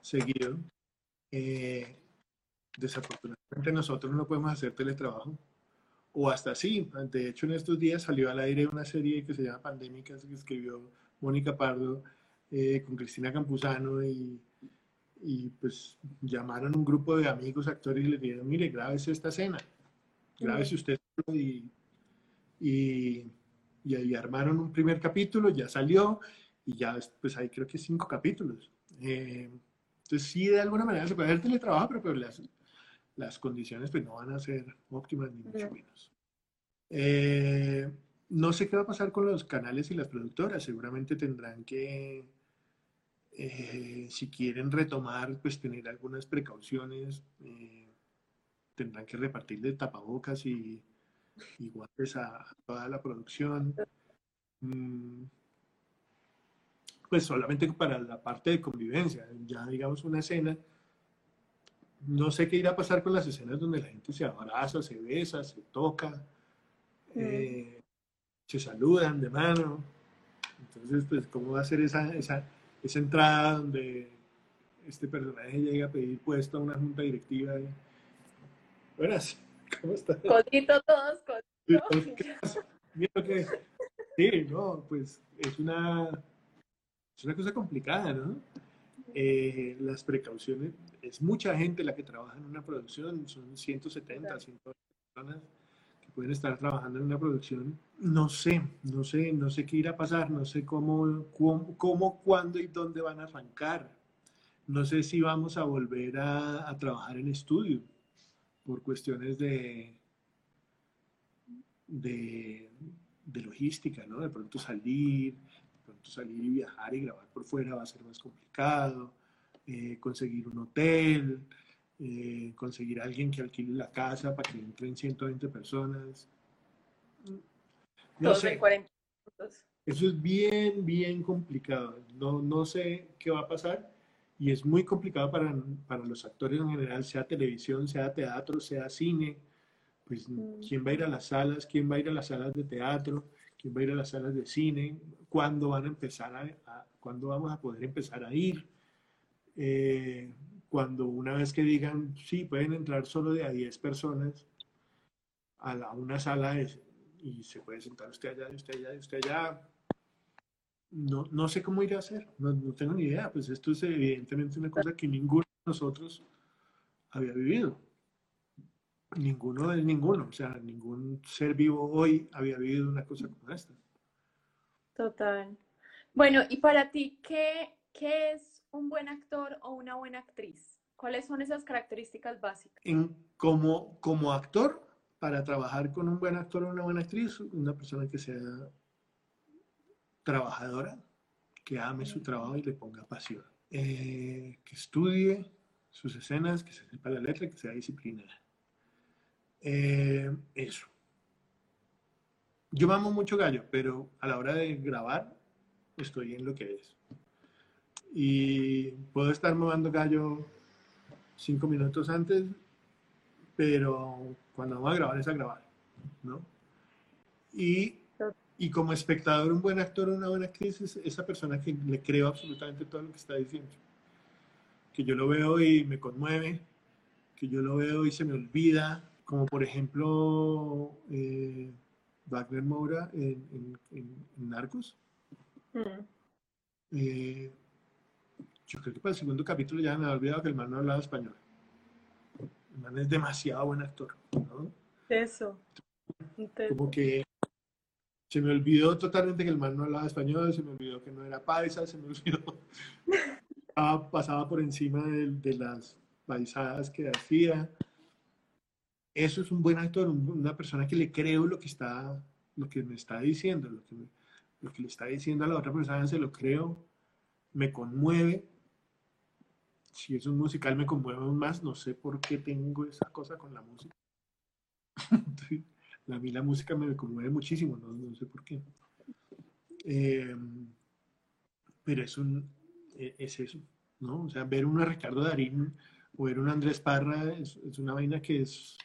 seguido. Eh, desafortunadamente nosotros no podemos hacer teletrabajo. O hasta sí. De hecho, en estos días salió al aire una serie que se llama Pandémicas, que escribió Mónica Pardo eh, con Cristina Campuzano y, y, pues llamaron un grupo de amigos actores y le dijeron, mire, grábese esta escena, grábese usted y, y, y, ahí armaron un primer capítulo, ya salió y ya pues hay creo que cinco capítulos. Eh, entonces sí, de alguna manera se puede hacer teletrabajo, pero, pero las, las condiciones pues no van a ser óptimas ni mucho menos. Eh, no sé qué va a pasar con los canales y las productoras, seguramente tendrán que eh, si quieren retomar, pues tener algunas precauciones, eh, tendrán que repartirle tapabocas y, guantes a toda la producción. Mm, pues solamente para la parte de convivencia, ya digamos una escena. No sé qué irá a pasar con las escenas donde la gente se abraza, se besa, se toca, mm. eh, se saludan de mano. Entonces, pues, ¿cómo va a ser esa, esa, esa entrada donde este personaje llega a pedir puesto a una junta directiva. Buenas, ¿cómo estás? Codito todos, codito. Que, sí, no, pues es una, es una cosa complicada, ¿no? Eh, las precauciones, es mucha gente la que trabaja en una producción, son 170, 180 personas pueden estar trabajando en una producción. No sé, no sé, no sé qué irá a pasar, no sé cómo, cómo, cuándo y dónde van a arrancar. No sé si vamos a volver a, trabajar en estudio por cuestiones de, de, logística, ¿no? De pronto salir, de pronto salir y viajar y grabar por fuera va a ser más complicado, eh, conseguir un hotel, eh, conseguir a alguien que alquile la casa para que entren 120 personas. No sé. 40 Eso es bien, bien complicado. No, no sé qué va a pasar y es muy complicado para, para los actores en general, sea televisión, sea teatro, sea cine. Pues, mm. ¿quién va a ir a las salas? ¿Quién va a ir a las salas de teatro? ¿Quién va a ir a las salas de cine? ¿Cuándo van a empezar a, cuándo vamos a poder empezar a ir? Eh, cuando una vez que digan, sí, pueden entrar solo de a 10 personas a la, una sala y se puede sentar usted allá, usted allá, usted allá. No, no sé cómo ir a hacer, no, no, tengo ni idea. Pues esto es evidentemente una cosa que ninguno de nosotros había vivido. Ninguno de ninguno, o sea, ningún ser vivo hoy había vivido una cosa como esta. Total. Bueno, y para ti, ¿qué, qué es un buen actor o una buena actriz? ¿Cuáles son esas características básicas? En, como, como actor, para trabajar con un buen actor o una buena actriz, una persona que sea trabajadora, que ame su trabajo y le ponga pasión, eh, que estudie sus escenas, que se sepa la letra, que sea disciplinada. Eh, eso. Yo amo mucho gallo, pero a la hora de grabar estoy en lo que es y puedo estar movando gallo cinco minutos antes, pero cuando vamos a grabar es a grabar, ¿no? Y, y como espectador, un buen actor o una buena actriz es esa persona que le creo absolutamente todo lo que está diciendo. Que yo lo veo y me conmueve, que yo lo veo y se me olvida, como por ejemplo eh, Wagner Moura en, Narcos. Mm. Eh, yo creo que para el segundo capítulo ya me había olvidado que el man no hablaba español. El man es demasiado buen actor, ¿no? Eso. Como que se me olvidó totalmente que el man no hablaba español, se me olvidó que no era paisa, se me olvidó. pasaba por encima de, las paisadas que hacía. Eso es un buen actor, una persona que le creo lo que está, lo que me está diciendo, lo que, lo que le está diciendo a la otra persona, se lo creo, me conmueve si es un musical me conmueve aún más, no sé por qué tengo esa cosa con la música. a mí la música me conmueve muchísimo, no, sé por qué. Em, pero es, un, e, es eso, ¿no? O sea, ver un Ricardo Darín o ver un Andrés Parra es, una vaina que es,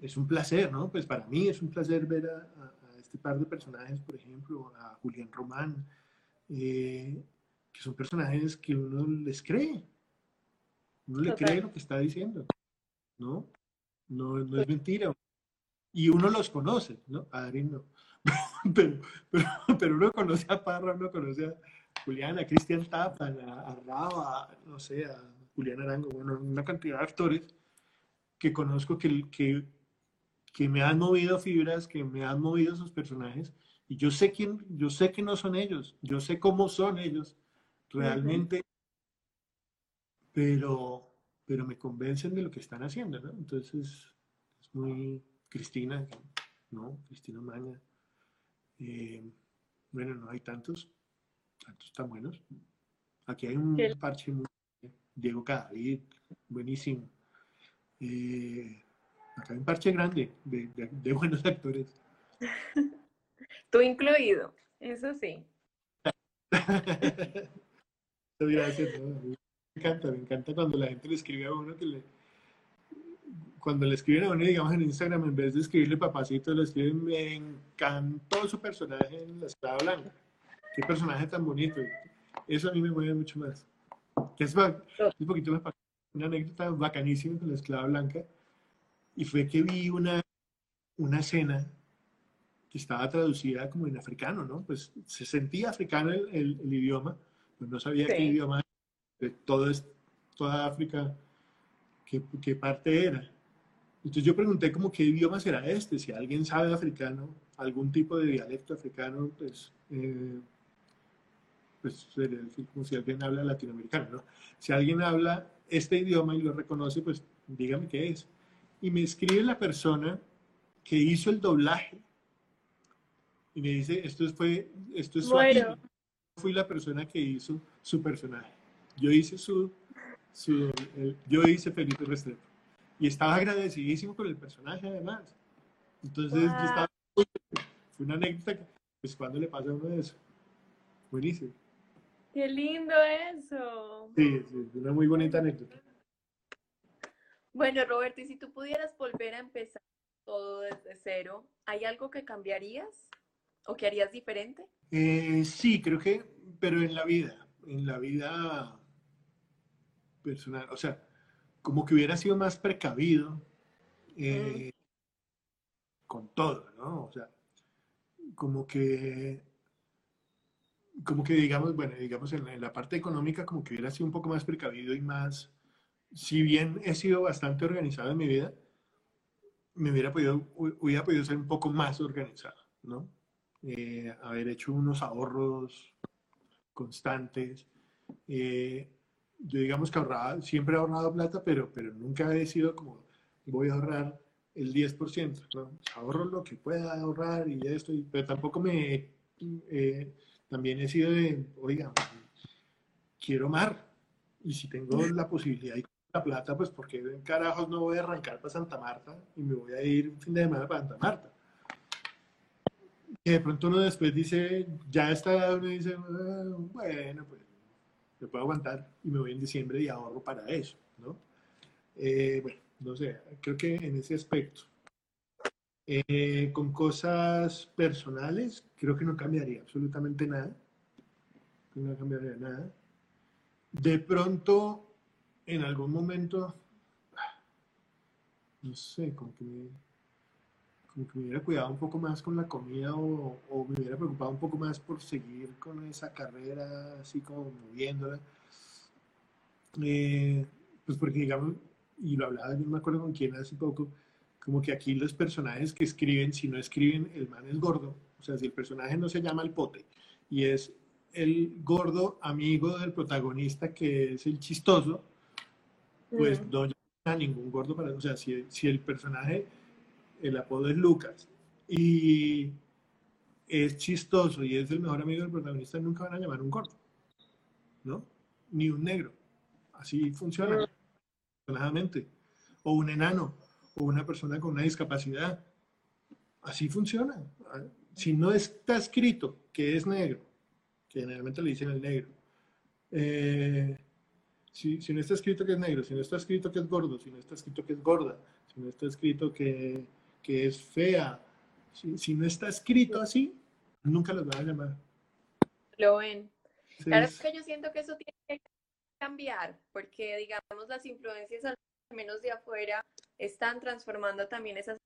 es un placer, ¿no? Pues para mí es un placer ver a, este par de personajes, por ejemplo, a Julián Román, eh, que son personajes que uno les cree. Uno le cree lo que está diciendo, ¿no? No, no es mentira. Y uno los conoce, ¿no? A no. pero, pero, uno conoce a Parra, uno conoce a Julián, a Cristian Tapa, a, a no sé, a Julián Arango, bueno, una cantidad de actores que conozco que, que, que me han movido fibras, que me han movido sus personajes, y yo sé quién, yo sé que no son ellos, yo sé cómo son ellos realmente, pero, pero me convencen de lo que están haciendo, ¿no? Entonces, es muy Cristina, ¿no? Cristina Maña. Eh, bueno, no hay tantos, tantos tan buenos. Aquí hay un parche muy Diego Cadavid, buenísimo. Eh, acá hay un parche grande de, buenos actores. Tú incluido, eso sí. Gracias, me encanta, me encanta cuando la gente le escribe a uno que le, cuando le escriben a uno, digamos en Instagram, en vez de escribirle papacito, le escriben, me encantó su personaje en La Esclava Blanca. Qué personaje tan bonito. Eso a mí me mueve mucho más. Es, un poquito más una anécdota bacanísima con La Esclava Blanca. Y fue que vi una, una escena que estaba traducida como en africano, ¿no? Pues se sentía africano el, el, idioma, pues no sabía qué idioma, de todo toda África, qué, qué parte era. Entonces yo pregunté como qué idioma será este, si alguien sabe africano, algún tipo de dialecto africano, pues, eh, pues como si alguien habla latinoamericano, ¿no? Si alguien habla este idioma y lo reconoce, pues dígame qué es. Y me escribe la persona que hizo el doblaje y me dice, esto fue, esto es bueno. Fui la persona que hizo su personaje. Yo hice su, su yo hice Felipe Restrepo y estaba agradecidísimo con el personaje además. Entonces, yo estaba, fue una anécdota que, pues, cuando le pasa a uno de eso? Buenísimo. Qué lindo eso. Sí, sí, una muy bonita anécdota. Bueno, Roberto, y si tú pudieras volver a empezar todo desde cero, ¿hay algo que cambiarías o que harías diferente? Eh, sí, creo que, pero en la vida, en la vida personal, o sea, como que hubiera sido más precavido eh, con todo, ¿no? O sea, como que, como que digamos, bueno, digamos en la, parte económica, como que hubiera sido un poco más precavido y más, si bien he sido bastante organizado en mi vida, me hubiera podido, hubiera podido ser un poco más organizado, ¿no? Eh, haber hecho unos ahorros constantes. Eh, yo digamos que ahorraba, siempre he ahorrado plata, pero, pero nunca he sido como, voy a ahorrar el 10%, ¿no? ahorro lo que pueda ahorrar y esto, pero tampoco me, eh, también he sido de, oiga, quiero mar, y si tengo la posibilidad y la plata, pues porque en carajos no voy a arrancar para Santa Marta y me voy a ir un fin de semana para Santa Marta. Y de pronto uno después dice, ya está, uno dice, ah, bueno, pues puedo aguantar y me voy en diciembre y ahorro para eso, ¿no? Eh, bueno, no sé, creo que en ese aspecto. Eh, con cosas personales, creo que no cambiaría absolutamente nada. No cambiaría nada. De pronto, en algún momento, no sé, como que como que me hubiera cuidado un poco más con la comida o, o, me hubiera preocupado un poco más por seguir con esa carrera, así como moviéndola. Eh, pues porque, digamos, y lo hablaba, yo no me acuerdo con quién hace poco, como que aquí los personajes que escriben, si no escriben, el man es gordo. O sea, si el personaje no se llama el pote y es el gordo amigo del protagonista que es el chistoso, pues no llama a ningún gordo para... O sea, si, si el personaje el apodo es Lucas, y es chistoso y es el mejor amigo del protagonista, nunca van a llamar un corto, ¿no? Ni un negro. Así funciona, afortunadamente. O un enano, o una persona con una discapacidad. Así funciona. Si no está escrito que es negro, que generalmente le dicen el negro, eh, si, si, no está escrito que es negro, si no está escrito que es gordo, si no está escrito que es gorda, si no está escrito que, que es fea, si, si, no está escrito así, nunca los van a llamar. Lo ven. claro, es que yo siento que eso tiene que cambiar, porque digamos las influencias al menos de afuera están transformando también esas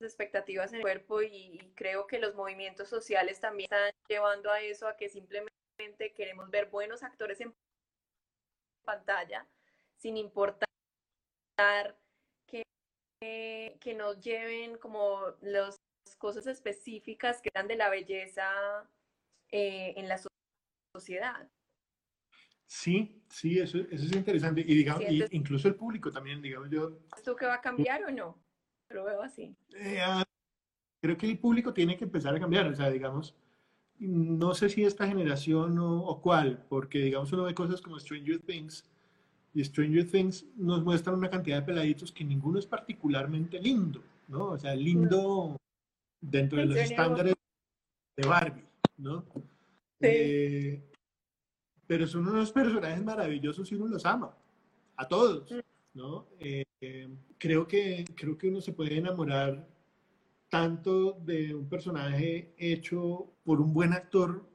expectativas en el cuerpo y, creo que los movimientos sociales también están llevando a eso, a que simplemente queremos ver buenos actores en pantalla, sin importar que nos lleven como las cosas específicas que dan de la belleza eh, en la sociedad. Sí, sí, eso, eso es interesante. Y digamos, incluso el público también, digamos yo. ¿Esto que va a cambiar o no? Lo veo así. Eh, ah, creo que el público tiene que empezar a cambiar. O sea, digamos, no sé si esta generación o, cuál, porque digamos uno ve cosas como Stranger Things y Stranger Things nos muestra una cantidad de peladitos que ninguno es particularmente lindo, ¿no? O sea, lindo dentro de los estándares de Barbie, ¿no? Sí. Eh, pero son unos personajes maravillosos y uno los ama, a todos, mm. ¿no? Eh, creo, que, creo que uno se puede enamorar tanto de un personaje hecho por un buen actor,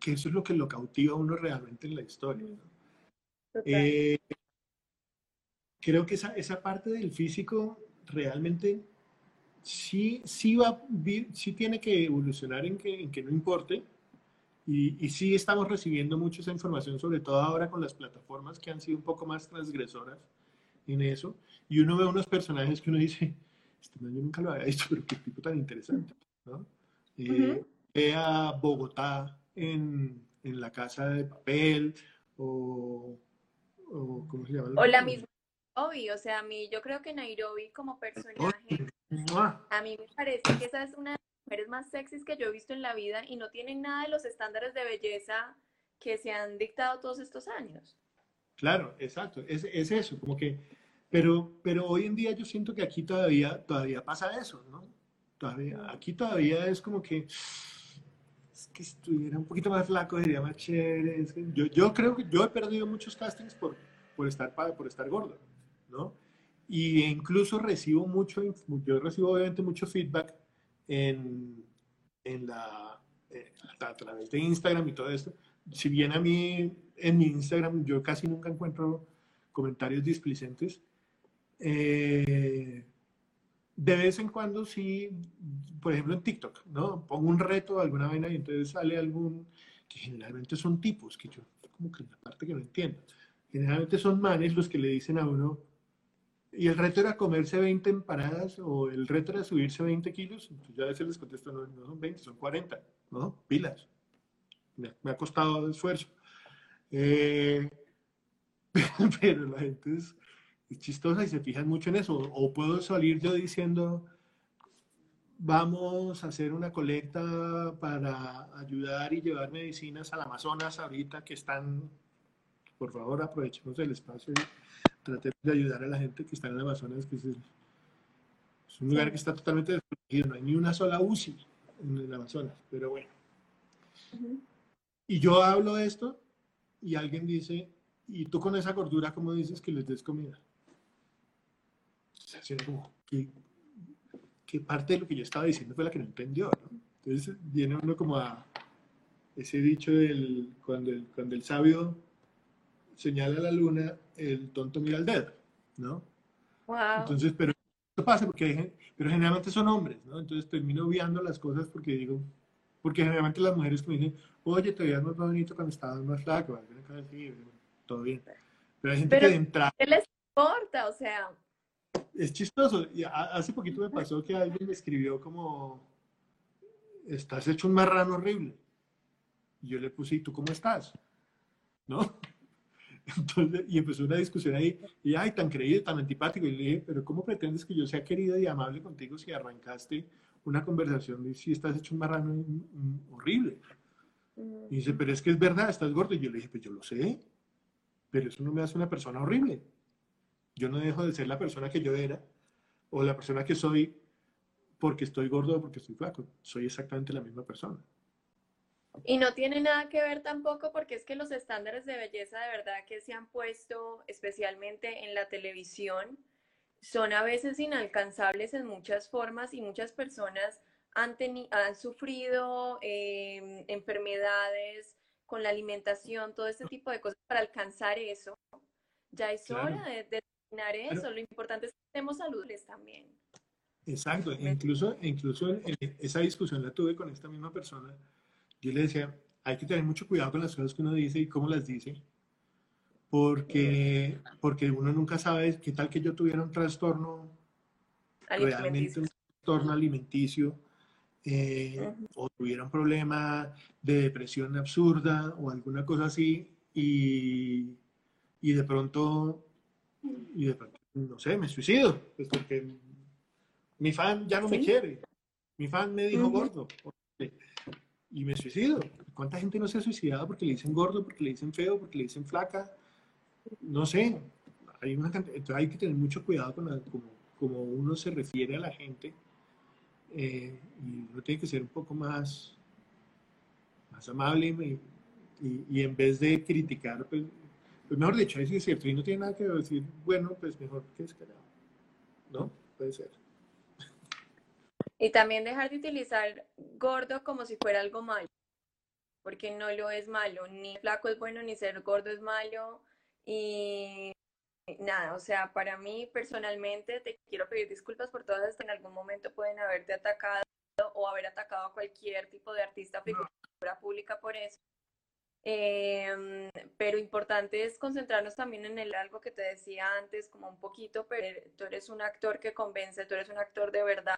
que eso es lo que lo cautiva a uno realmente en la historia. Eh, creo que esa, esa, parte del físico realmente sí, sí, va, sí tiene que evolucionar en que, en que no importe, y, sí estamos recibiendo mucha esa información, sobre todo ahora con las plataformas que han sido un poco más transgresoras en eso. Y uno ve unos personajes que uno dice, este man yo nunca lo había visto, pero qué tipo tan interesante. ¿no? Eh, ve a Bogotá en, en, la casa de papel o, o ¿cómo se llama? O la misma Nairobi, o sea, a mí yo creo que Nairobi como personaje, a mí me parece que esa es una mujeres más sexys que yo he visto en la vida y no tienen nada de los estándares de belleza que se han dictado todos estos años. Claro, exacto, es, es eso, como que, pero, pero hoy en día yo siento que aquí todavía, todavía pasa eso, ¿no? Todavía, aquí todavía es como que, es que estuviera un poquito más flaco sería más chévere. yo, yo creo que yo he perdido muchos castings por, por, estar, por estar gordo, ¿no? Y incluso recibo mucho, yo recibo obviamente mucho feedback en, en la, eh, a través de Instagram y todo esto. Si bien a mí en mi Instagram yo casi nunca encuentro comentarios displicentes, eh, de vez en cuando sí, por ejemplo en TikTok, ¿no? Pongo un reto, alguna vaina y entonces sale algún, que generalmente son tipos, que yo como que la parte que no entiendo. Generalmente son manes los que le dicen a uno, y el reto era comerse 20 empanadas o el reto era subirse 20 kilos. Entonces yo a veces les contesto, no, no son 20, son 40, ¿no? Pilas. Me, ha costado esfuerzo. Eh, pero la gente es, chistosa y se fijan mucho en eso. O puedo salir yo diciendo, vamos a hacer una colecta para ayudar y llevar medicinas al Amazonas ahorita que están, por favor aprovechemos el espacio tratemos de ayudar a la gente que está en el Amazonas, que es, un lugar que está totalmente desprotegido, no hay ni una sola UCI en el Amazonas, pero bueno. Y yo hablo de esto y alguien dice, ¿y tú con esa gordura cómo dices que les des comida? Sea, como, ¿qué, ¿qué, parte de lo que yo estaba diciendo fue la que no entendió? ¿no? Entonces viene uno como a ese dicho del, cuando el, cuando el sabio señala la luna, el tonto mira al dedo, ¿no? Wow. Entonces, pero esto pasa porque pero generalmente son hombres, ¿no? Entonces termino viendo las cosas porque digo, porque generalmente las mujeres me dicen, oye, te veías más bonito cuando estabas más flaco, todo bien. Pero hay gente que de entrada... ¿Qué les importa? O sea... Es chistoso. Y hace poquito me pasó que alguien me escribió como, estás hecho un marrano horrible. Y yo le puse, ¿y tú cómo estás? ¿No? Entonces, y empezó una discusión ahí, y ay, tan creído, tan antipático. Y le dije, pero ¿cómo pretendes que yo sea querido y amable contigo si arrancaste una conversación y si estás hecho un marrano horrible? Y dice, pero es que es verdad, estás gordo. Y yo le dije, pues yo lo sé, pero eso no me hace una persona horrible. Yo no dejo de ser la persona que yo era o la persona que soy porque estoy gordo o porque estoy flaco. Soy exactamente la misma persona. Y no tiene nada que ver tampoco porque es que los estándares de belleza de verdad que se han puesto especialmente en la televisión son a veces inalcanzables en muchas formas y muchas personas han, han sufrido em, enfermedades con la alimentación, todo este tipo de cosas para alcanzar eso. Ya es hora de, eso. Lo importante es que estemos saludables también. Exacto. Incluso, incluso esa discusión la tuve con esta misma persona. Yo le decía, hay que tener mucho cuidado con las cosas que uno dice y cómo las dice. Porque, porque uno nunca sabe qué tal que yo tuviera un trastorno, realmente un trastorno alimenticio, eh, o tuviera un problema de depresión absurda o alguna cosa así, y, y de pronto, y de pronto, no sé, me suicido, pues porque mi fan ya no me quiere, mi fan me dijo gordo, y me suicido. ¿Cuánta gente no se ha suicidado porque le dicen gordo, porque le dicen feo, porque le dicen flaca? No sé, hay una entonces hay que tener mucho cuidado con como, uno se refiere a la gente eh, y uno tiene que ser un poco más, más amable y, en vez de criticar, pues, pues mejor dicho, es cierto, y no tiene nada que decir, bueno, pues mejor que esperado. ¿No? Puede ser. Y también dejar de utilizar gordo como si fuera algo malo, porque no lo es malo, ni flaco es bueno, ni ser gordo es malo. Y nada, o sea, para mí personalmente te quiero pedir disculpas por todas las que en algún momento pueden haberte atacado o haber atacado a cualquier tipo de artista figura pública por eso. Em, pero importante es concentrarnos también en el algo que te decía antes, como un poquito, pero tú eres un actor que convence, tú eres un actor de verdad,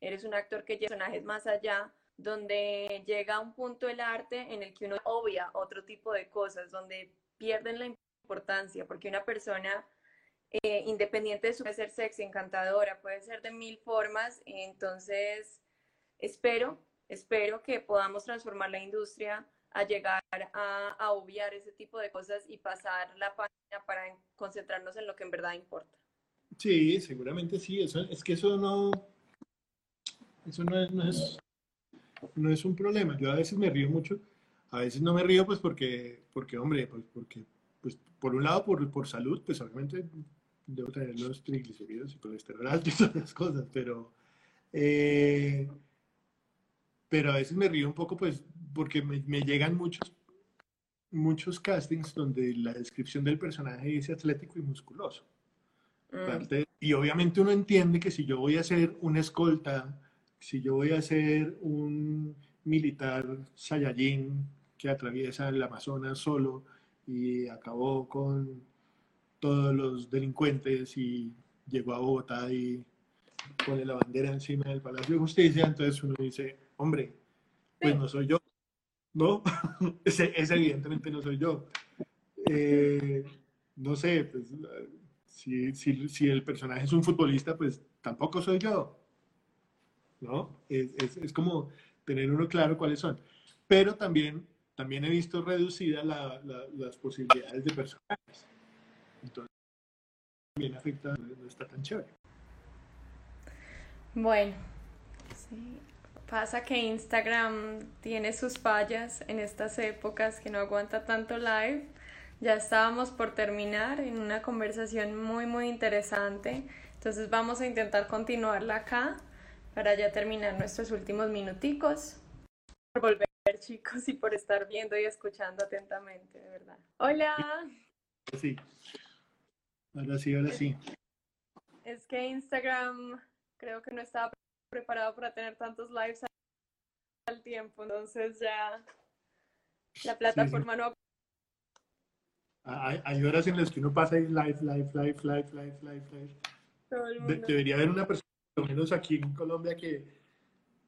eres un actor que lleva personajes más allá, donde llega a un punto el arte en el que uno obvia otro tipo de cosas, donde pierden la importancia, porque una persona eh, independiente de su puede ser sexy, encantadora, puede ser de mil formas, entonces espero, espero que podamos transformar la industria a llegar a, a obviar ese tipo de cosas y pasar la página para concentrarnos en lo que en verdad importa. Sí, seguramente sí, eso, es que eso no, eso no es, no es, no es un problema. Yo a veces me río mucho, a veces no me río pues porque, porque hombre, pues porque, pues por un lado por, por salud, pues obviamente debo tener los triglicéridos y colesterol alto y todas las cosas, pero, eh, pero a veces me río un poco pues porque me, me llegan muchos muchos castings donde la descripción del personaje dice atlético y musculoso. Mm. Y obviamente uno entiende que si yo voy a ser un escolta si yo voy a ser un militar Saiyajin que atraviesa el Amazonas solo y acabó con todos los delincuentes y llegó a Bogotá y pone la bandera encima del Palacio de Justicia, entonces uno dice, hombre, pues no soy yo, ¿no? ese, evidentemente no soy yo. Eh, no sé, pues, si, si, si el personaje es un futbolista, pues tampoco soy yo. ¿no? Es, es, como tener uno claro cuáles son. Pero también, también he visto reducidas las posibilidades de personajes. Entonces, también afecta, no está tan chévere. Bueno, sí. Pasa que Instagram tiene sus fallas en estas épocas que no aguanta tanto live. Ya estábamos por terminar en una conversación muy, muy interesante. Entonces vamos a intentar continuarla acá para ya terminar nuestros últimos minuticos. Por volver, chicos, y por estar viendo y escuchando atentamente, de verdad. Hola. Sí. Ahora sí, ahora sí. Es que Instagram creo que no estaba preparado para tener tantos lives al tiempo, entonces ya la plataforma no... Hay, hay, horas en las que uno pasa ahí live, live, live, live, live, live, live. debería haber una persona lo menos aquí en Colombia, que,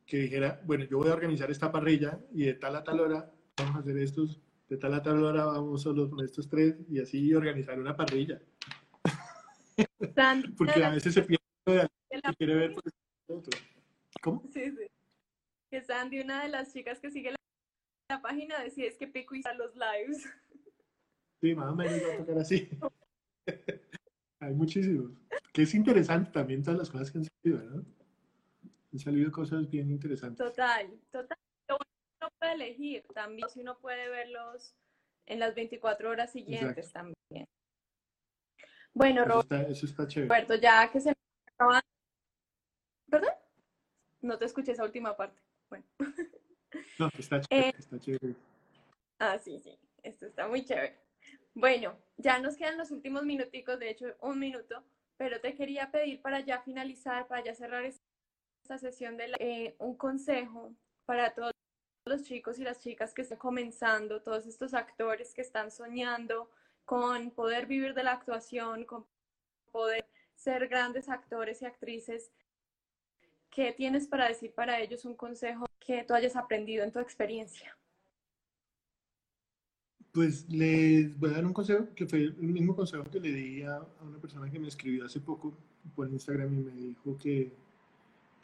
que dijera, bueno, yo voy a organizar esta parrilla y de tal a tal hora vamos a hacer estos, de tal a tal hora vamos solo con estos tres y así organizar una parrilla. Porque a veces se pierde de y quiere ver pues, otro. ¿Cómo? Sí, sí. Que Sandy, una de las chicas que sigue la, página, decía es que Pico hizo los lives. Sí, más o menos va a tocar así. Hay muchísimos. Que es interesante también todas las cosas que han salido, ¿verdad? Han salido cosas bien interesantes. Total, total. Uno puede elegir también, si uno puede verlos en las 24 horas siguientes también. Bueno, Roberto, eso está chévere. Roberto, ya que se me acaba... No te escuché esa última parte. Bueno. No, está chévere, eh, está chévere. Ah, sí, sí, esto está muy chévere. Bueno, ya nos quedan los últimos minuticos, de hecho un minuto, pero te quería pedir para ya finalizar, para ya cerrar esta sesión de eh, un consejo para todos los chicos y las chicas que están comenzando, todos estos actores que están soñando con poder vivir de la actuación, con poder ser grandes actores y actrices. ¿Qué tienes para decir para ellos un consejo que tú hayas aprendido en tu experiencia? Pues les voy a dar un consejo que fue el mismo consejo que le di a, una persona que me escribió hace poco por Instagram y me dijo que,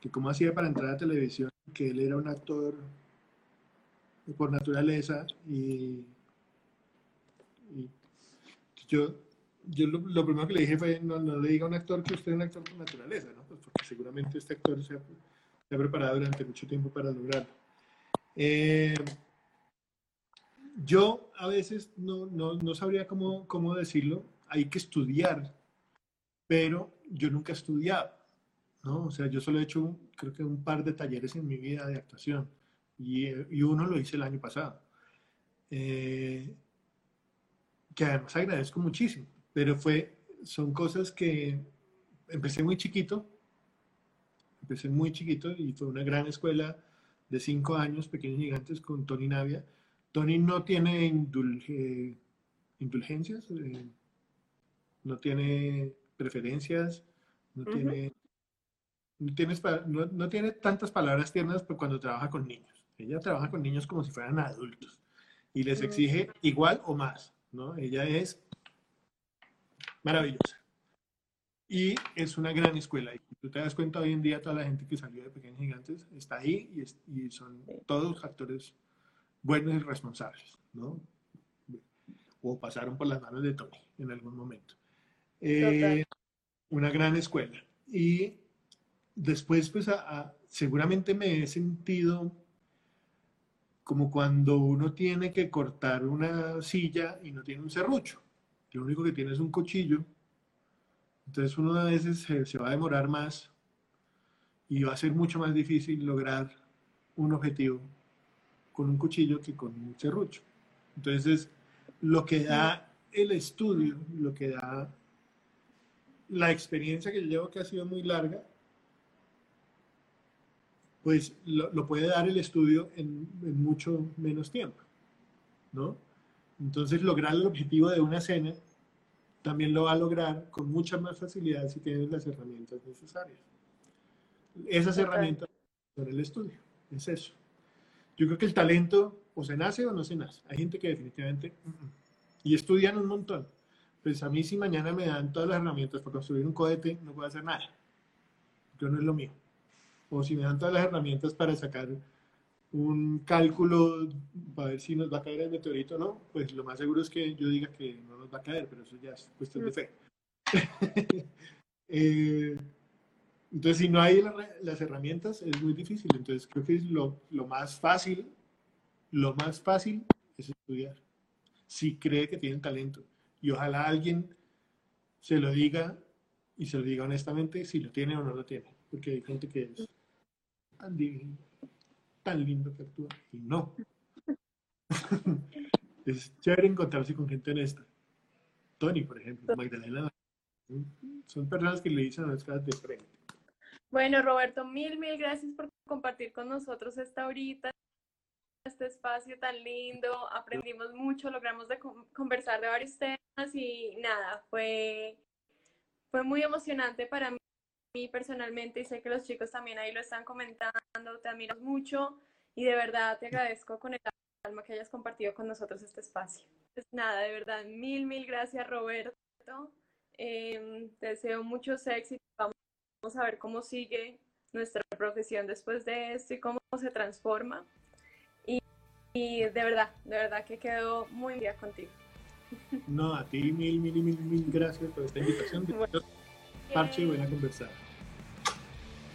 que cómo hacía para entrar a televisión, que él era un actor por naturaleza y, yo, yo lo, primero que le dije fue no, le diga a un actor que usted es un actor por naturaleza, ¿no? Pues porque seguramente este actor se ha, se ha preparado durante mucho tiempo para lograrlo. Eh, yo a veces no, no, no sabría cómo, cómo, decirlo, hay que estudiar, pero yo nunca he estudiado, ¿no? O sea, yo solo he hecho, creo que un par de talleres en mi vida de actuación y, y uno lo hice el año pasado, eh, que además agradezco muchísimo, pero fue, son cosas que empecé muy chiquito, empecé muy chiquito y fue una gran escuela de cinco años, Pequeños Gigantes, con Tony Navia, Tony no tiene indulgencias, eh, no tiene preferencias, no, tiene, no, tiene tantas palabras tiernas cuando trabaja con niños. Ella trabaja con niños como si fueran adultos y les exige igual o más, ¿no? Ella es maravillosa. Y es una gran escuela. Y tú te das cuenta hoy en día, toda la gente que salió de Pequeños Gigantes está ahí y, y son todos actores buenos y responsables, ¿no? O pasaron por las manos de Tony en algún momento. Eh, una gran escuela. Y después, pues, seguramente me he sentido como cuando uno tiene que cortar una silla y no tiene un serrucho. Lo único que tiene es un cuchillo. Entonces uno a veces se va a demorar más y va a ser mucho más difícil lograr un objetivo con un cuchillo que con un serrucho. Entonces, lo que da el estudio, lo que da la experiencia que llevo, que ha sido muy larga, pues lo, puede dar el estudio en, mucho menos tiempo, ¿no? Entonces, lograr el objetivo de una escena también lo va a lograr con mucha más facilidad si tienes las herramientas necesarias. Esas herramientas son el estudio, es eso. Yo creo que el talento o se nace o no se nace. Hay gente que definitivamente... Y estudian un montón. Pues a mí si mañana me dan todas las herramientas para construir un cohete, no puedo hacer nada. Yo no es lo mío. O si me dan todas las herramientas para sacar un cálculo para ver si nos va a caer el meteorito o no, pues lo más seguro es que yo diga que no nos va a caer, pero eso ya es cuestión de fe. eh, entonces, si no hay las herramientas, es muy difícil. Entonces, creo que es lo, lo, más fácil, lo más fácil es estudiar. Si cree que tiene talento. Y ojalá alguien se lo diga y se lo diga honestamente si lo tiene o no lo tiene. Porque hay gente que es divino, tan lindo que actúa y no. es chévere encontrarse con gente honesta. Tony, por ejemplo, Magdalena. Son personas que le dicen las cosas de frente. Bueno, Roberto, mil, mil gracias por compartir con nosotros esta horita, este espacio tan lindo. Aprendimos mucho, logramos de conversar de varios temas y nada, fue, fue muy emocionante para mí personalmente y sé que los chicos también ahí lo están comentando, te admiro mucho y de verdad te agradezco con el alma que hayas compartido con nosotros este espacio. Pues nada, de verdad, mil, mil gracias Roberto. Em, te deseo muchos éxitos a ver cómo sigue nuestra profesión después de esto y cómo se transforma. Y, de verdad, de verdad que quedo muy bien contigo. No, a ti mil, mil, mil, mil gracias por esta invitación. Bueno, Parche, buena conversar.